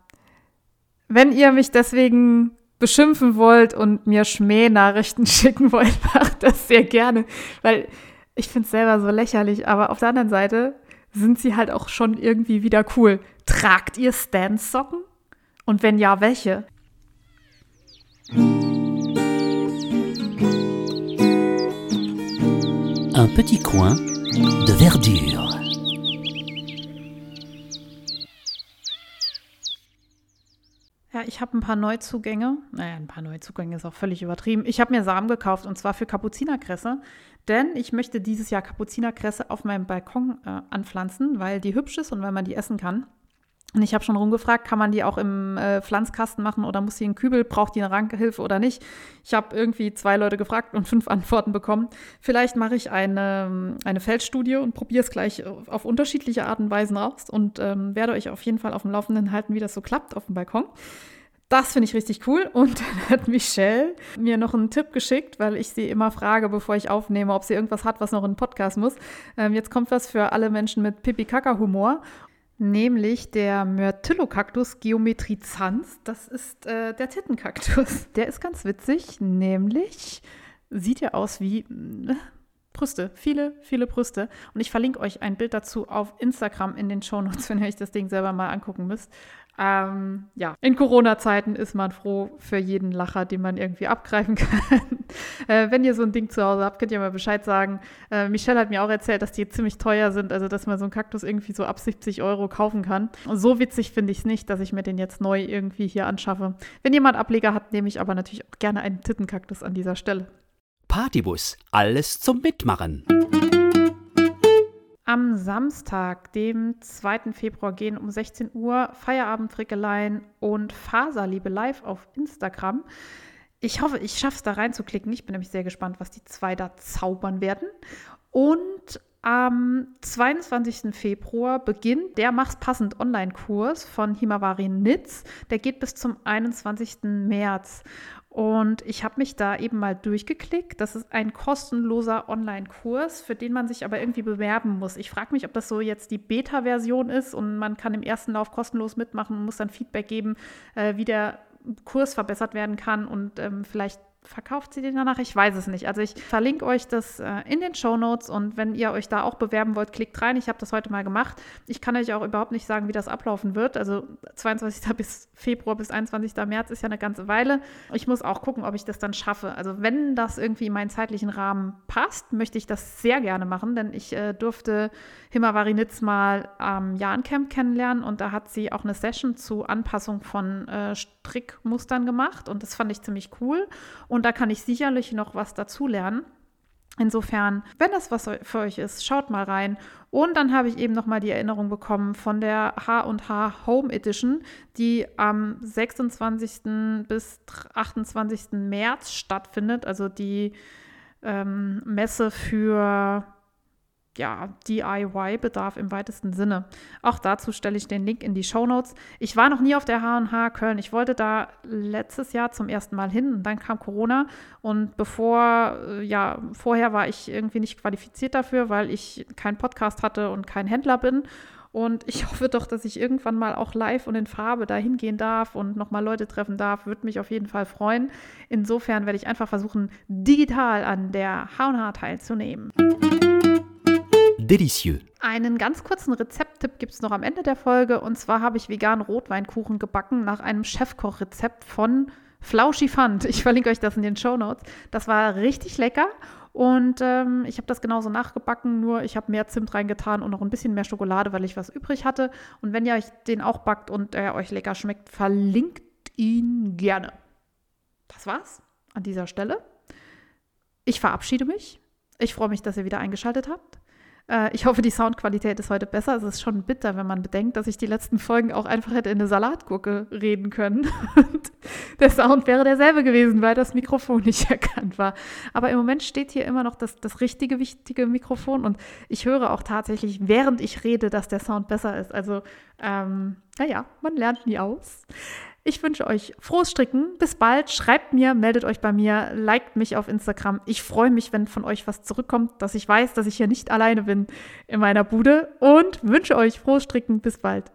Wenn ihr mich deswegen beschimpfen wollt und mir Schmähnachrichten schicken wollt, macht das sehr gerne, weil ich finde es selber so lächerlich, aber auf der anderen Seite sind sie halt auch schon irgendwie wieder cool. Tragt ihr Stance-Socken? Und wenn ja, welche?
Un petit coin de verdure.
Ich habe ein paar Neuzugänge. Naja, ein paar Neuzugänge ist auch völlig übertrieben. Ich habe mir Samen gekauft und zwar für Kapuzinerkresse, denn ich möchte dieses Jahr Kapuzinerkresse auf meinem Balkon äh, anpflanzen, weil die hübsch ist und weil man die essen kann. Und ich habe schon rumgefragt, kann man die auch im äh, Pflanzkasten machen oder muss sie in Kübel, braucht die eine Rankhilfe oder nicht? Ich habe irgendwie zwei Leute gefragt und fünf Antworten bekommen. Vielleicht mache ich eine, eine Feldstudie und probiere es gleich auf unterschiedliche Arten und Weisen raus und ähm, werde euch auf jeden Fall auf dem Laufenden halten, wie das so klappt auf dem Balkon. Das finde ich richtig cool. Und dann hat Michelle mir noch einen Tipp geschickt, weil ich sie immer frage, bevor ich aufnehme, ob sie irgendwas hat, was noch in den Podcast muss. Ähm, jetzt kommt was für alle Menschen mit Pipi-Kaka-Humor. Nämlich der Myrtillocactus geometrizans. Das ist äh, der Tittenkaktus. Der ist ganz witzig, nämlich sieht er aus wie äh, Brüste, viele, viele Brüste. Und ich verlinke euch ein Bild dazu auf Instagram in den Shownotes, wenn ihr euch das Ding selber mal angucken müsst. Ähm, ja, in Corona-Zeiten ist man froh für jeden Lacher, den man irgendwie abgreifen kann. äh, wenn ihr so ein Ding zu Hause habt, könnt ihr mal Bescheid sagen. Äh, Michelle hat mir auch erzählt, dass die ziemlich teuer sind, also dass man so einen Kaktus irgendwie so ab 70 Euro kaufen kann. Und so witzig finde ich es nicht, dass ich mir den jetzt neu irgendwie hier anschaffe. Wenn jemand Ableger hat, nehme ich aber natürlich auch gerne einen Tittenkaktus an dieser Stelle.
Partybus, alles zum Mitmachen.
Am Samstag, dem 2. Februar, gehen um 16 Uhr Feierabendfrickeleien und Faserliebe live auf Instagram. Ich hoffe, ich schaffe es da reinzuklicken. Ich bin nämlich sehr gespannt, was die zwei da zaubern werden. Und am 22. Februar beginnt der Mach's passend Online-Kurs von Himawari Nitz. Der geht bis zum 21. März. Und ich habe mich da eben mal durchgeklickt. Das ist ein kostenloser Online-Kurs, für den man sich aber irgendwie bewerben muss. Ich frage mich, ob das so jetzt die Beta-Version ist und man kann im ersten Lauf kostenlos mitmachen und muss dann Feedback geben, äh, wie der Kurs verbessert werden kann und ähm, vielleicht verkauft sie den danach? Ich weiß es nicht. Also ich verlinke euch das äh, in den Show Notes und wenn ihr euch da auch bewerben wollt, klickt rein. Ich habe das heute mal gemacht. Ich kann euch auch überhaupt nicht sagen, wie das ablaufen wird. Also 22. bis Februar bis 21. März ist ja eine ganze Weile. Ich muss auch gucken, ob ich das dann schaffe. Also wenn das irgendwie in meinen zeitlichen Rahmen passt, möchte ich das sehr gerne machen, denn ich äh, durfte Himmavari Nitz mal am Jahrencamp kennenlernen und da hat sie auch eine Session zu Anpassung von äh, Strickmustern gemacht und das fand ich ziemlich cool. Und da kann ich sicherlich noch was dazu lernen. Insofern, wenn das was für euch ist, schaut mal rein. Und dann habe ich eben noch mal die Erinnerung bekommen von der H&H Home Edition, die am 26. bis 28. März stattfindet. Also die ähm, Messe für ja, DIY-Bedarf im weitesten Sinne. Auch dazu stelle ich den Link in die Show Notes. Ich war noch nie auf der H&H Köln. Ich wollte da letztes Jahr zum ersten Mal hin und dann kam Corona und bevor, äh, ja, vorher war ich irgendwie nicht qualifiziert dafür, weil ich keinen Podcast hatte und kein Händler bin. Und ich hoffe doch, dass ich irgendwann mal auch live und in Farbe da hingehen darf und nochmal Leute treffen darf. Würde mich auf jeden Fall freuen. Insofern werde ich einfach versuchen, digital an der H&H teilzunehmen.
Delicieux.
Einen ganz kurzen Rezepttipp gibt es noch am Ende der Folge. Und zwar habe ich veganen Rotweinkuchen gebacken nach einem Chefkochrezept von Flauschi Fand. Ich verlinke euch das in den Show Notes. Das war richtig lecker. Und ähm, ich habe das genauso nachgebacken, nur ich habe mehr Zimt reingetan und noch ein bisschen mehr Schokolade, weil ich was übrig hatte. Und wenn ihr euch den auch backt und er euch lecker schmeckt, verlinkt ihn gerne. Das war's an dieser Stelle. Ich verabschiede mich. Ich freue mich, dass ihr wieder eingeschaltet habt. Äh, ich hoffe, die Soundqualität ist heute besser. Es ist schon bitter, wenn man bedenkt, dass ich die letzten Folgen auch einfach hätte in eine Salatgurke reden können. Und der Sound wäre derselbe gewesen, weil das Mikrofon nicht erkannt war. Aber im Moment steht hier immer noch das, das richtige, wichtige Mikrofon und ich höre auch tatsächlich, während ich rede, dass der Sound besser ist. Also, ähm, naja, man lernt nie aus. Ich wünsche euch frohes Stricken. Bis bald. Schreibt mir, meldet euch bei mir, liked mich auf Instagram. Ich freue mich, wenn von euch was zurückkommt, dass ich weiß, dass ich hier nicht alleine bin in meiner Bude und wünsche euch frohes Stricken. Bis bald.